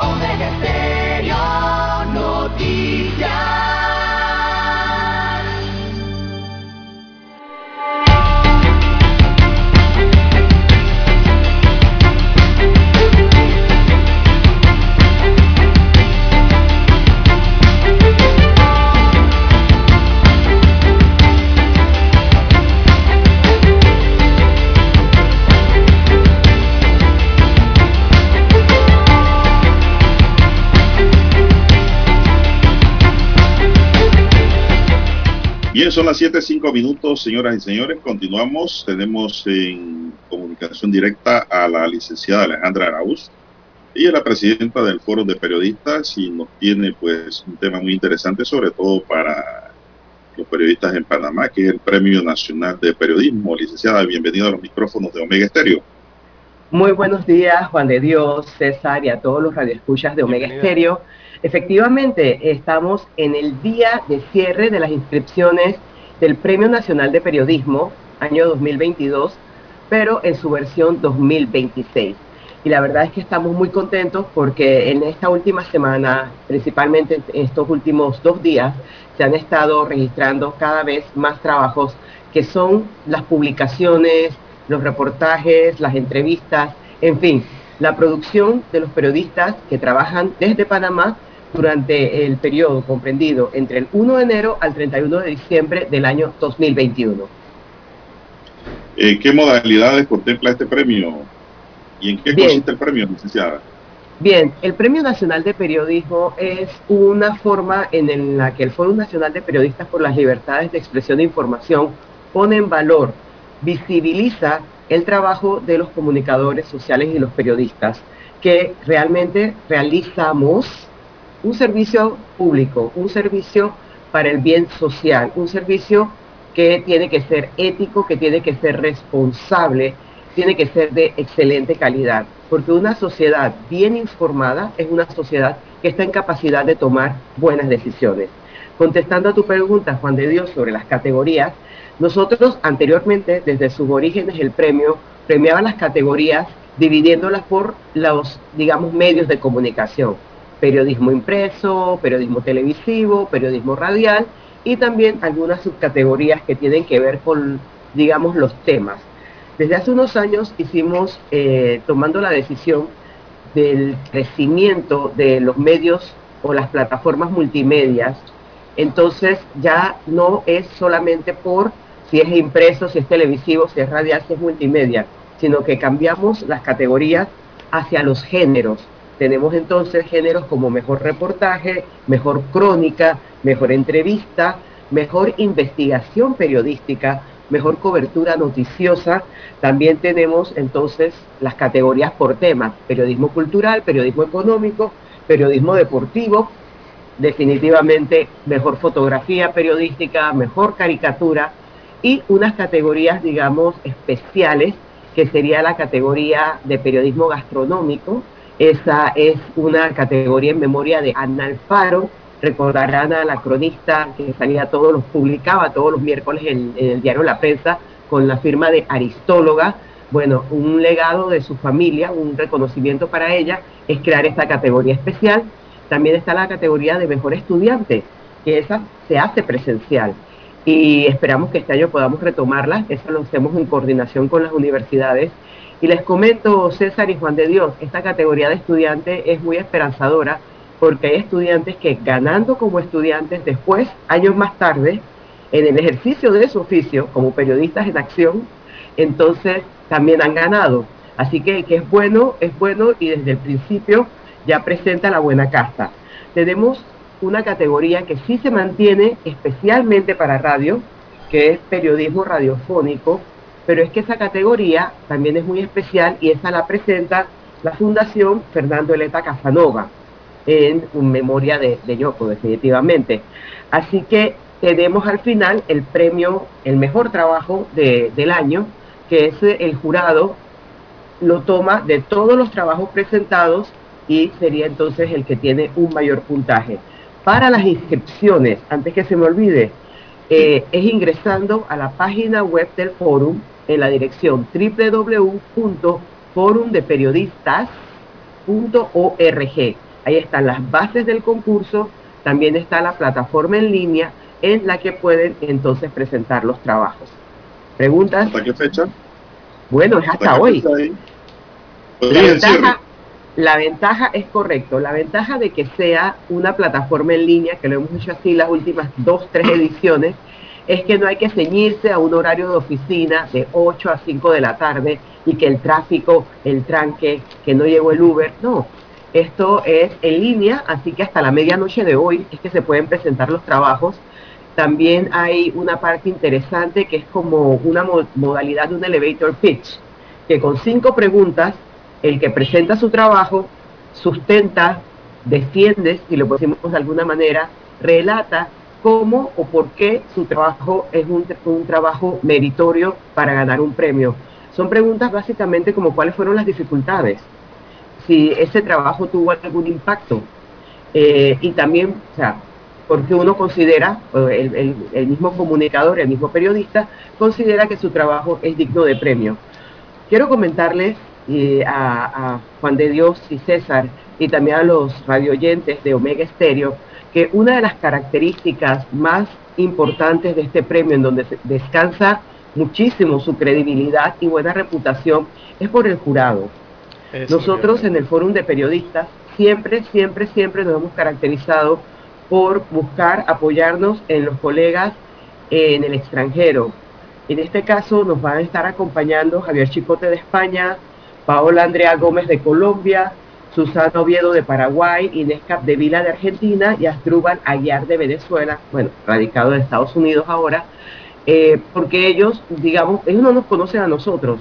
Omega Stereo Noticias. Bien, son las 7, minutos, señoras y señores. Continuamos. Tenemos en comunicación directa a la licenciada Alejandra Araúz. Ella es la presidenta del Foro de Periodistas y nos tiene pues un tema muy interesante, sobre todo para los periodistas en Panamá, que es el Premio Nacional de Periodismo. Licenciada, bienvenida a los micrófonos de Omega Estéreo. Muy buenos días, Juan de Dios, César y a todos los radioescuchas de Omega Estéreo. Efectivamente, estamos en el día de cierre de las inscripciones del Premio Nacional de Periodismo, año 2022, pero en su versión 2026. Y la verdad es que estamos muy contentos porque en esta última semana, principalmente en estos últimos dos días, se han estado registrando cada vez más trabajos que son las publicaciones, los reportajes, las entrevistas, en fin, la producción de los periodistas que trabajan desde Panamá durante el periodo comprendido entre el 1 de enero al 31 de diciembre del año 2021. Eh, ¿Qué modalidades contempla este premio? ¿Y en qué consiste el premio, licenciada? Bien, el Premio Nacional de Periodismo es una forma en la que el Foro Nacional de Periodistas por las Libertades de Expresión e Información pone en valor, visibiliza el trabajo de los comunicadores sociales y los periodistas que realmente realizamos un servicio público, un servicio para el bien social, un servicio que tiene que ser ético, que tiene que ser responsable, tiene que ser de excelente calidad, porque una sociedad bien informada es una sociedad que está en capacidad de tomar buenas decisiones. Contestando a tu pregunta, Juan de Dios, sobre las categorías, nosotros anteriormente, desde sus orígenes, el premio premiaba las categorías dividiéndolas por los, digamos, medios de comunicación periodismo impreso, periodismo televisivo, periodismo radial y también algunas subcategorías que tienen que ver con, digamos, los temas. Desde hace unos años hicimos, eh, tomando la decisión del crecimiento de los medios o las plataformas multimedias, entonces ya no es solamente por si es impreso, si es televisivo, si es radial, si es multimedia, sino que cambiamos las categorías hacia los géneros tenemos entonces géneros como mejor reportaje, mejor crónica, mejor entrevista, mejor investigación periodística, mejor cobertura noticiosa. También tenemos entonces las categorías por temas, periodismo cultural, periodismo económico, periodismo deportivo, definitivamente mejor fotografía periodística, mejor caricatura y unas categorías, digamos, especiales, que sería la categoría de periodismo gastronómico. Esa es una categoría en memoria de Ana Alfaro, recordarán a la cronista que salía todos los, publicaba todos los miércoles en, el diario La Prensa con la firma de Aristóloga. Bueno, un legado de su familia, un reconocimiento para ella es crear esta categoría especial. También está la categoría de mejor estudiante, que esa se hace presencial. Y esperamos que este año podamos retomarla. Eso lo hacemos en coordinación con las universidades. Y les comento, César y Juan de Dios, esta categoría de estudiante es muy esperanzadora porque hay estudiantes que ganando como estudiantes después, años más tarde, en el ejercicio de su oficio como periodistas en acción, entonces también han ganado. Así que, que es bueno, es bueno y desde el principio ya presenta la buena casta. Tenemos una categoría que sí se mantiene especialmente para radio, que es periodismo radiofónico, pero es que esa categoría también es muy especial y esa la presenta la Fundación Fernando Eleta Casanova en memoria de, Yoko, definitivamente. Así que tenemos al final el premio, el mejor trabajo de, del año, que es el jurado lo toma de todos los trabajos presentados y sería entonces el que tiene un mayor puntaje. Para las inscripciones, antes que se me olvide, eh, es ingresando a la página web del forum en la dirección www.forumdeperiodistas.org. Ahí están las bases del concurso, también está la plataforma en línea en la que pueden entonces presentar los trabajos. ¿Preguntas? ¿Hasta qué fecha? Bueno, es hasta, hoy. La ventaja, la ventaja es correcto, la ventaja de que sea una plataforma en línea, que lo hemos hecho así las últimas dos, tres ediciones, es que no hay que ceñirse a un horario de oficina de 8 a 5 de la tarde y que el tráfico, el tranque, que no llegó el Uber, no. Esto es en línea, así que hasta la medianoche de hoy es que se pueden presentar los trabajos. También hay una parte interesante que es como una mo- modalidad de un elevator pitch, que con cinco preguntas, el que presenta su trabajo sustenta, defiende, si lo decimos de alguna manera, relata cómo o por qué su trabajo es un, un trabajo meritorio para ganar un premio. Son preguntas básicamente como cuáles fueron las dificultades, si ese trabajo tuvo algún impacto eh, y también, o sea, porque uno considera, el, el- mismo comunicador, el mismo periodista, considera que su trabajo es digno de premio. Quiero comentarles eh, a, Juan de Dios y César y también a los radioyentes de Omega Estéreo que una de las características más importantes de este premio, en donde se- descansa muchísimo su credibilidad y buena reputación, es por el jurado. Eso Nosotros en el Fórum de Periodistas siempre, siempre, siempre nos hemos caracterizado por buscar apoyarnos en los colegas en el extranjero. En este caso nos van a estar acompañando Javier Chicote de España, Paola Andrea Gómez de Colombia, Susana Oviedo de Paraguay, Inés Capdevila de Argentina y Asdrúbal Aguiar de Venezuela, bueno, radicado en Estados Unidos ahora, eh, porque ellos, digamos, ellos no nos conocen a nosotros,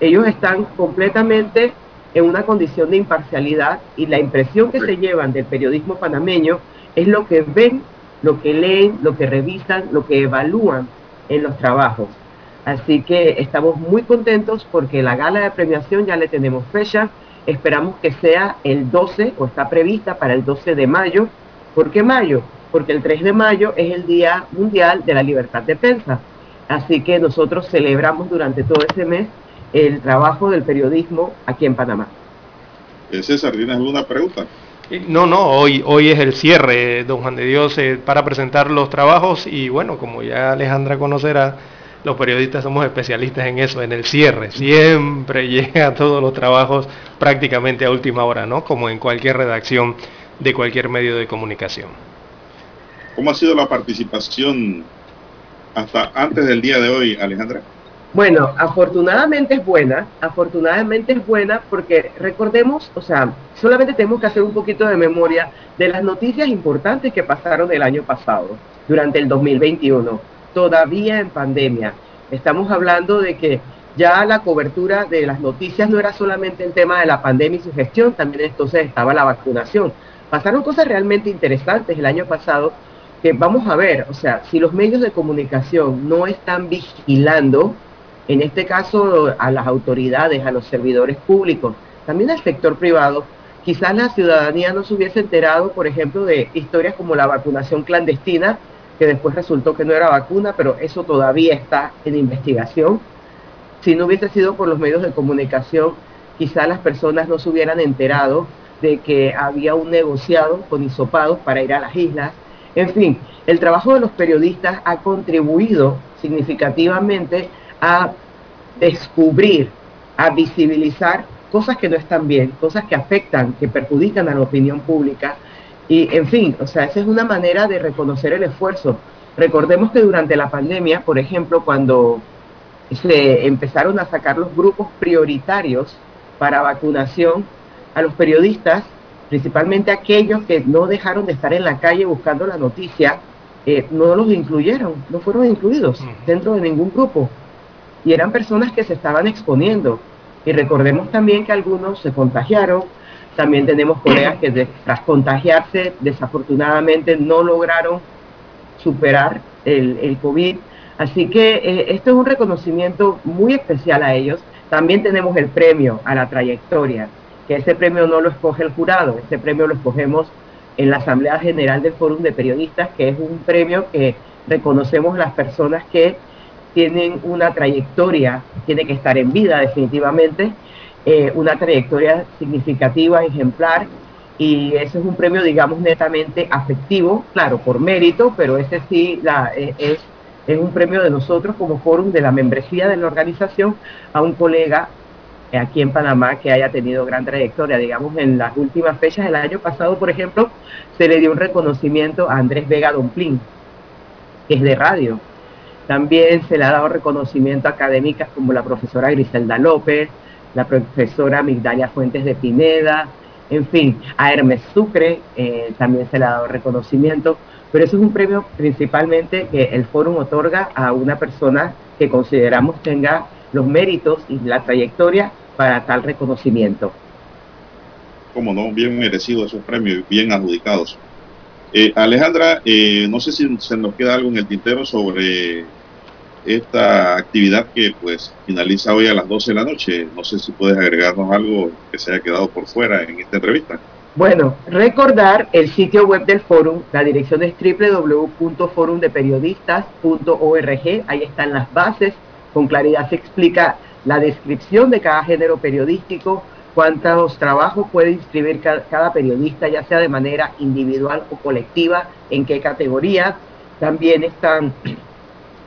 ellos están completamente en una condición de imparcialidad y la impresión que se llevan del periodismo panameño es lo que ven, lo que leen, lo que revisan, lo que evalúan en los trabajos. Así que estamos muy contentos porque la gala de premiación ya le tenemos fecha. Esperamos que sea el 12 o está prevista para el 12 de mayo. ¿Por qué mayo? Porque el 3 de mayo es el Día Mundial de la Libertad de Prensa. Así que nosotros celebramos durante todo ese mes el trabajo del periodismo aquí en Panamá. Eh, César, ¿tienes alguna pregunta? Eh, No, no, hoy, hoy es el cierre, don Juan de Dios, eh, para presentar los trabajos y bueno, como ya Alejandra conocerá, los periodistas somos especialistas en eso, en el cierre. Siempre llega todos los trabajos prácticamente a última hora, ¿no? Como en cualquier redacción de cualquier medio de comunicación. ¿Cómo ha sido la participación hasta antes del día de hoy, Alejandra? Bueno, afortunadamente es buena, afortunadamente es buena porque recordemos, o sea, solamente tenemos que hacer un poquito de memoria de las noticias importantes que pasaron el año pasado, durante el 2021, todavía en pandemia. Estamos hablando de que ya la cobertura de las noticias no era solamente el tema de la pandemia y su gestión, también entonces estaba la vacunación. pasaron cosas realmente interesantes el año pasado que vamos a ver, o sea, si los medios de comunicación no están vigilando, en este caso a las autoridades, a los servidores públicos, también al sector privado, quizás la ciudadanía no se hubiese enterado, por ejemplo, de historias como la vacunación clandestina, que después resultó que no era vacuna, pero eso todavía está en investigación. Si no hubiese sido por los medios de comunicación, quizás las personas no se hubieran enterado de que había un negociado con hisopados para ir a las islas. En fin, el trabajo de los periodistas ha contribuido significativamente a descubrir, a visibilizar cosas que no están bien, cosas que afectan, que perjudican a la opinión pública. Y en fin, o sea, esa es una manera de reconocer el esfuerzo. Recordemos que durante la pandemia, por ejemplo, cuando se empezaron a sacar los grupos prioritarios para vacunación, a los periodistas, principalmente aquellos que no dejaron de estar en la calle buscando la noticia, eh, no los incluyeron, no fueron incluidos dentro de ningún grupo. Y eran personas que se estaban exponiendo. Y recordemos también que algunos se contagiaron. También tenemos colegas que tras contagiarse, desafortunadamente no lograron superar el, COVID. Así que eh, esto es un reconocimiento muy especial a ellos. También tenemos el premio a la trayectoria que ese premio no lo escoge el jurado, ese premio lo escogemos en la Asamblea General del Fórum de Periodistas, que es un premio que reconocemos las personas que tienen una trayectoria, tiene que estar en vida definitivamente, eh, una trayectoria significativa, ejemplar, y ese es un premio, digamos, netamente afectivo, claro, por mérito, pero ese sí la, eh, es, es un premio de nosotros como fórum de la membresía de la organización a un colega aquí en Panamá que haya tenido gran trayectoria. Digamos, en las últimas fechas del año pasado, por ejemplo, se le dio un reconocimiento a Andrés Vega Domplín, que es de radio. También se le ha dado reconocimiento a académicas como la profesora Griselda López, la profesora Migdalia Fuentes de Pineda, en fin, a Hermes Sucre eh, también se le ha dado reconocimiento, pero eso es un premio principalmente que el fórum otorga a una persona que consideramos tenga los méritos y la trayectoria para tal reconocimiento. Como no, bien merecidos esos premios, bien adjudicados. Eh, Alejandra, eh, no sé si se nos queda algo en el tintero sobre esta actividad que pues finaliza hoy a las 12 de la noche. No sé si puedes agregarnos algo que se haya quedado por fuera en esta entrevista. Bueno, recordar el sitio web del foro, la dirección es www.forumdeperiodistas.org, ahí están las bases con claridad se explica la descripción de cada género periodístico, cuántos trabajos puede inscribir cada, periodista, ya sea de manera individual o colectiva, en qué categoría. También están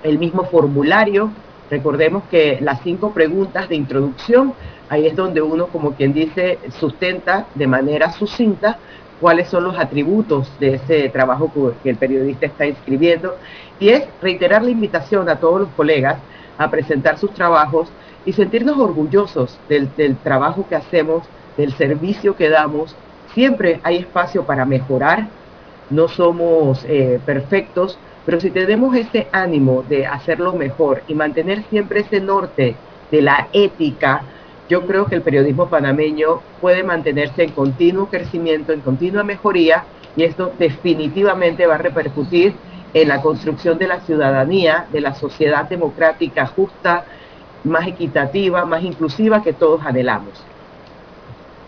el mismo formulario. Recordemos que las cinco preguntas de introducción, ahí es donde uno, como quien dice, sustenta de manera sucinta cuáles son los atributos de ese trabajo que el periodista está inscribiendo. Y es reiterar la invitación a todos los colegas a presentar sus trabajos y sentirnos orgullosos del, trabajo que hacemos, del servicio que damos. Siempre hay espacio para mejorar, no somos eh, perfectos, pero si tenemos ese ánimo de hacerlo mejor y mantener siempre ese norte de la ética, yo creo que el periodismo panameño puede mantenerse en continuo crecimiento, en continua mejoría, y esto definitivamente va a repercutir en la construcción de la ciudadanía, de la sociedad democrática justa, más equitativa, más inclusiva que todos anhelamos.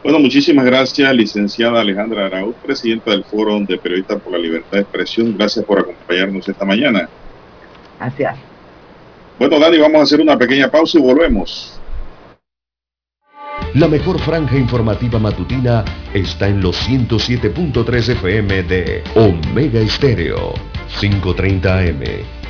Bueno, muchísimas gracias, licenciada Alejandra Araúz, presidenta del Foro de Periodistas por la Libertad de Expresión. Gracias por acompañarnos esta mañana. Gracias. Bueno, Dani, vamos a hacer una pequeña pausa y volvemos. La mejor franja informativa matutina está en los 107.3 FM de Omega Estéreo. 5.30 AM.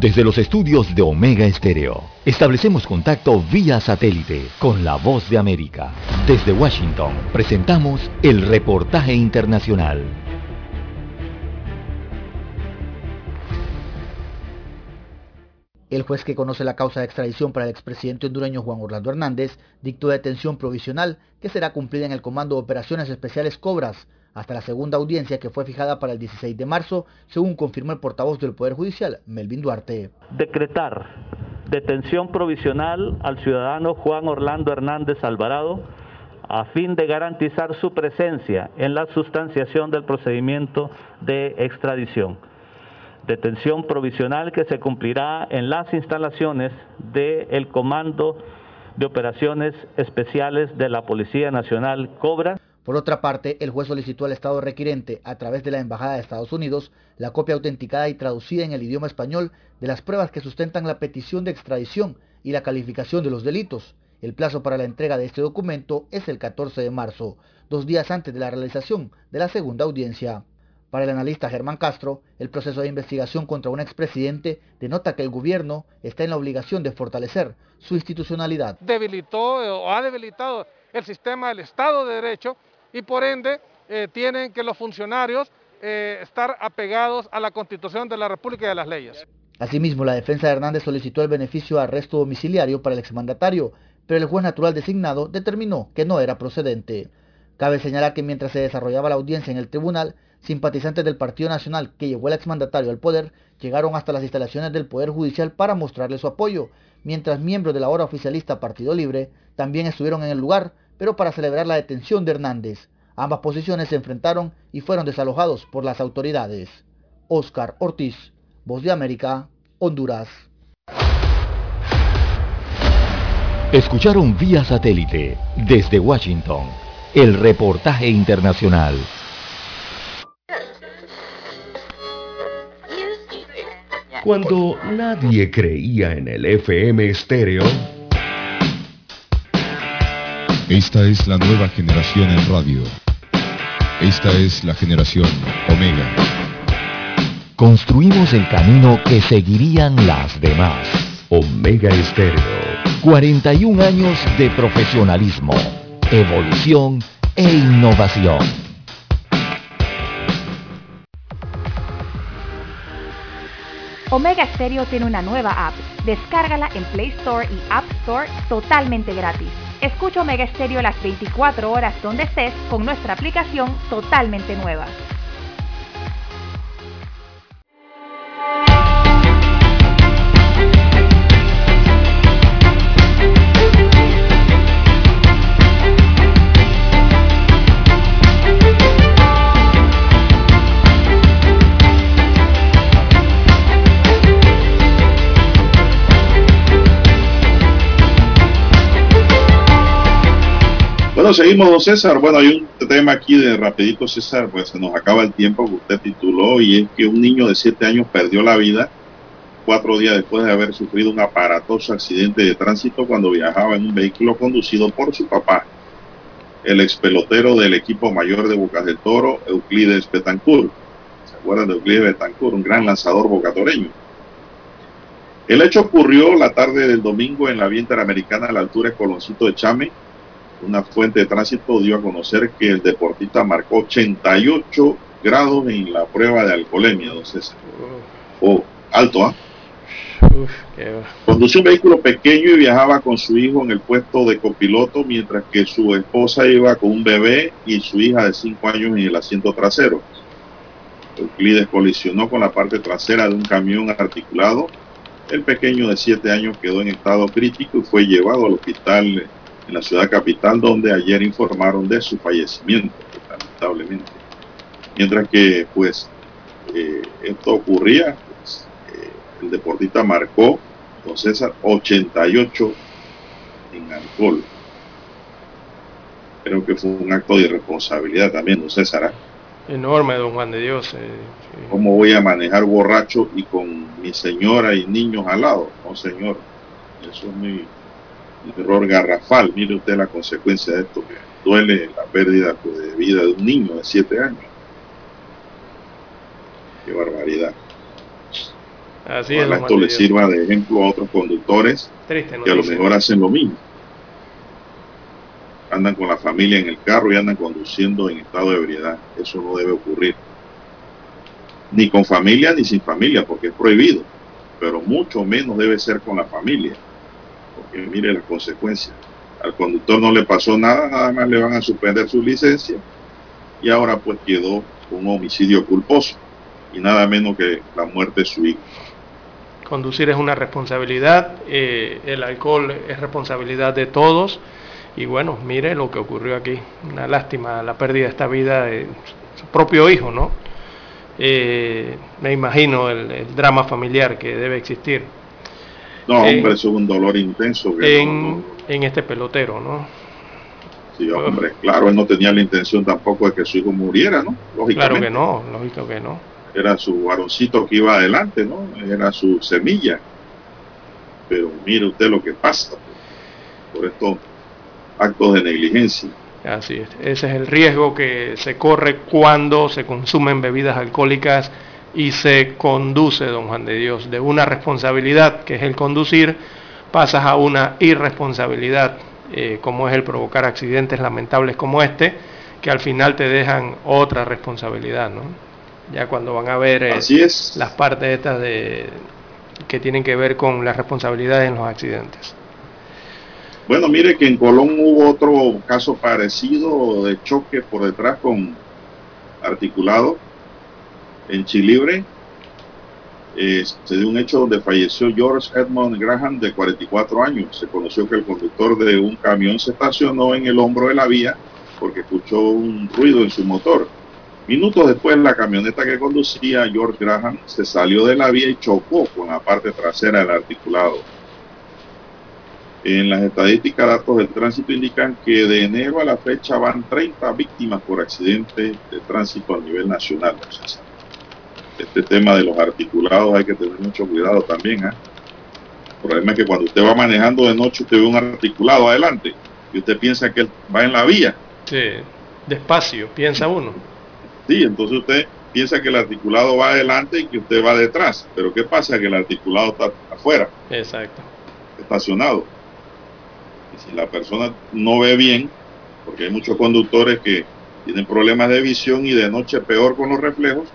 Desde los estudios de Omega Estéreo, establecemos contacto vía satélite con la voz de América. Desde Washington, presentamos el reportaje internacional. El juez que conoce la causa de extradición para el expresidente hondureño Juan Orlando Hernández dictó detención provisional que será cumplida en el Comando de Operaciones Especiales Cobras hasta la segunda audiencia que fue fijada para el 16 de marzo, según confirmó el portavoz del Poder Judicial, Melvin Duarte. Decretar detención provisional al ciudadano Juan Orlando Hernández Alvarado a fin de garantizar su presencia en la sustanciación del procedimiento de extradición detención provisional que se cumplirá en las instalaciones del Comando de Operaciones Especiales de la Policía Nacional Cobra. Por otra parte, el juez solicitó al Estado requirente, a través de la Embajada de Estados Unidos, la copia autenticada y traducida en el idioma español de las pruebas que sustentan la petición de extradición y la calificación de los delitos. El plazo para la entrega de este documento es el 14 de marzo, dos días antes de la realización de la segunda audiencia. Para el analista Germán Castro, el proceso de investigación contra un expresidente denota que el gobierno está en la obligación de fortalecer su institucionalidad. Debilitó o ha debilitado el sistema del Estado de Derecho y por ende eh, tienen que los funcionarios eh, estar apegados a la Constitución de la República y a las leyes. Asimismo, la defensa de Hernández solicitó el beneficio de arresto domiciliario para el exmandatario, pero el juez natural designado determinó que no era procedente. Cabe señalar que mientras se desarrollaba la audiencia en el tribunal, simpatizantes del Partido Nacional que llevó al exmandatario al poder llegaron hasta las instalaciones del Poder Judicial para mostrarle su apoyo, mientras miembros de la hora oficialista Partido Libre también estuvieron en el lugar, pero para celebrar la detención de Hernández. Ambas posiciones se enfrentaron y fueron desalojados por las autoridades. Oscar Ortiz, Voz de América, Honduras. Escucharon vía satélite desde Washington el reportaje internacional. Cuando nadie creía en el FM estéreo. Esta es la nueva generación en radio. Esta es la generación Omega. Construimos el camino que seguirían las demás. Omega Estéreo. 41 años de profesionalismo, evolución e innovación. Omega Stereo tiene una nueva app. Descárgala en Play Store y App Store totalmente gratis. Escucha Omega Stereo las 24 horas donde estés con nuestra aplicación totalmente nueva. Seguimos, don César. Bueno, hay un tema aquí de rapidito, César, pues se nos acaba el tiempo que usted tituló y es que un niño de 7 años perdió la vida cuatro días después de haber sufrido un aparatoso accidente de tránsito cuando viajaba en un vehículo conducido por su papá, el ex pelotero del equipo mayor de Bocas del Toro, Euclides Betancourt. ¿Se acuerdan de Euclides Betancourt? Un gran lanzador bocatoreño. El hecho ocurrió la tarde del domingo en la vía interamericana a la altura de Coloncito de Chame, una fuente de tránsito dio a conocer que el deportista marcó 88 grados en la prueba de alcoholemia, don César. Oh, alto, ¿ah? Condució un vehículo pequeño y viajaba con su hijo en el puesto de copiloto, mientras que su esposa iba con un bebé y su hija de 5 años en el asiento trasero. Euclides colisionó con la parte trasera de un camión articulado. El pequeño de 7 años quedó en estado crítico y fue llevado al hospital en la ciudad capital, donde ayer informaron de su fallecimiento, lamentablemente. Mientras que, pues, eh, esto ocurría, pues, eh, el deportista marcó, don César, 88 en alcohol. Creo que fue un acto de irresponsabilidad también, don César. ¿ah? Enorme, don Juan de Dios. eh, ¿Cómo voy a manejar borracho y con mi señora y niños al lado? No, señor. Eso es muy error garrafal. Mire usted la consecuencia de esto, que duele la pérdida pues, de vida de un niño de 7 años. Qué barbaridad. Así Ojalá esto le sirva de ejemplo a otros conductores Triste que a lo mejor hacen lo mismo. Andan con la familia en el carro y andan conduciendo en estado de ebriedad. Eso no debe ocurrir. Ni con familia ni sin familia, porque es prohibido. pero mucho menos debe ser con la familia, porque mire las consecuencias. Al conductor no le pasó nada, nada más le van a suspender su licencia y ahora pues quedó un homicidio culposo y nada menos que la muerte de su hijo. Conducir es una responsabilidad, eh, el alcohol es responsabilidad de todos y bueno, mire lo que ocurrió aquí, una lástima la pérdida de esta vida de su propio hijo, ¿no? Eh, me imagino el, el, drama familiar que debe existir. No, hombre, eso es un dolor intenso. Que en, no, en este pelotero, ¿no? Sí, hombre, claro, él no tenía la intención tampoco de que su hijo muriera, ¿no? Lógicamente. Claro que no, lógico que no. Era su varoncito que iba adelante, ¿no? Era su semilla. Pero mire usted lo que pasa por estos actos de negligencia. Así es. Ese es el riesgo que se corre cuando se consumen bebidas alcohólicas y se conduce, don Juan de Dios, de una responsabilidad que es el conducir, pasas a una irresponsabilidad, eh, como es el provocar accidentes lamentables como este, que al final te dejan otra responsabilidad, ¿no? Ya cuando van a ver eh, Así es. las partes estas de que tienen que ver con las responsabilidades en los accidentes. Bueno, mire que en Colón hubo otro caso parecido de choque por detrás con articulado en Chilibre. Eh, se dio un hecho donde falleció George Edmond Graham de 44 años. Se conoció que el conductor de un camión se estacionó en el hombro de la vía porque escuchó un ruido en su motor. Minutos después, la camioneta que conducía George Graham se salió de la vía y chocó con la parte trasera del articulado. En las estadísticas, datos del tránsito indican que de enero a la fecha van 30 víctimas por accidente de tránsito a nivel nacional. Este tema de los articulados hay que tener mucho cuidado también. ¿eh? El problema es que cuando usted va manejando de noche, usted ve un articulado adelante y usted piensa que él va en la vía. Sí, despacio, piensa uno. Sí, entonces usted piensa que el articulado va adelante y que usted va detrás. Pero ¿qué pasa? Que el articulado está afuera. Exacto. Estacionado si la persona no ve bien, porque hay muchos conductores que tienen problemas de visión y de noche peor con los reflejos,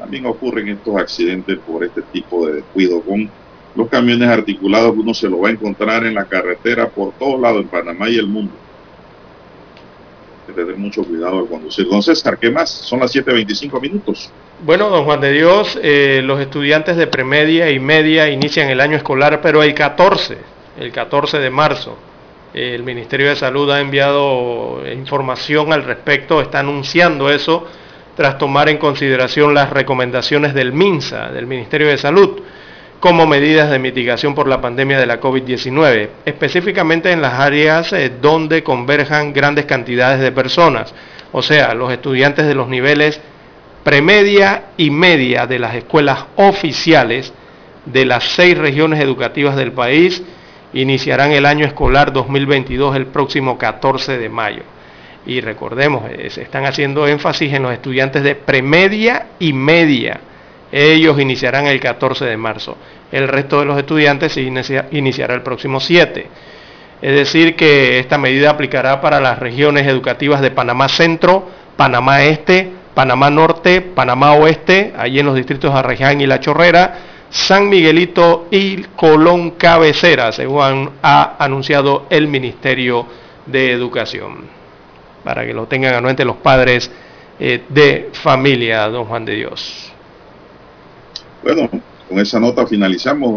también ocurren estos accidentes por este tipo de descuido con los camiones articulados uno se lo va a encontrar en la carretera por todos lados en Panamá y el mundo. Hay que tener mucho cuidado al conducir. Don César, ¿qué más? Son las 7.25 minutos. Bueno, don Juan de Dios, eh, los estudiantes de premedia y media inician el año escolar, pero el 14 el 14 de marzo. El Ministerio de Salud ha enviado información al respecto, está anunciando eso tras tomar en consideración las recomendaciones del MINSA, del Ministerio de Salud, como medidas de mitigación por la pandemia de la COVID-19, específicamente en las áreas eh, donde converjan grandes cantidades de personas, o sea, los estudiantes de los niveles premedia y media de las escuelas oficiales de las seis regiones educativas del país, iniciarán el año escolar 2022 el próximo 14 de mayo. Y recordemos, se están haciendo énfasis en los estudiantes de premedia y media. Ellos iniciarán el 14 de marzo. El resto de los estudiantes se inicia, iniciará el próximo 7. Es decir, que esta medida aplicará para las regiones educativas de Panamá Centro, Panamá Este, Panamá Norte, Panamá Oeste, allí en los distritos de Arreján y La Chorrera, San Miguelito y Colón Cabecera, según ha anunciado el Ministerio de Educación. Para que lo tengan a mente los padres eh, de familia, don Juan de Dios. Bueno, con esa nota finalizamos.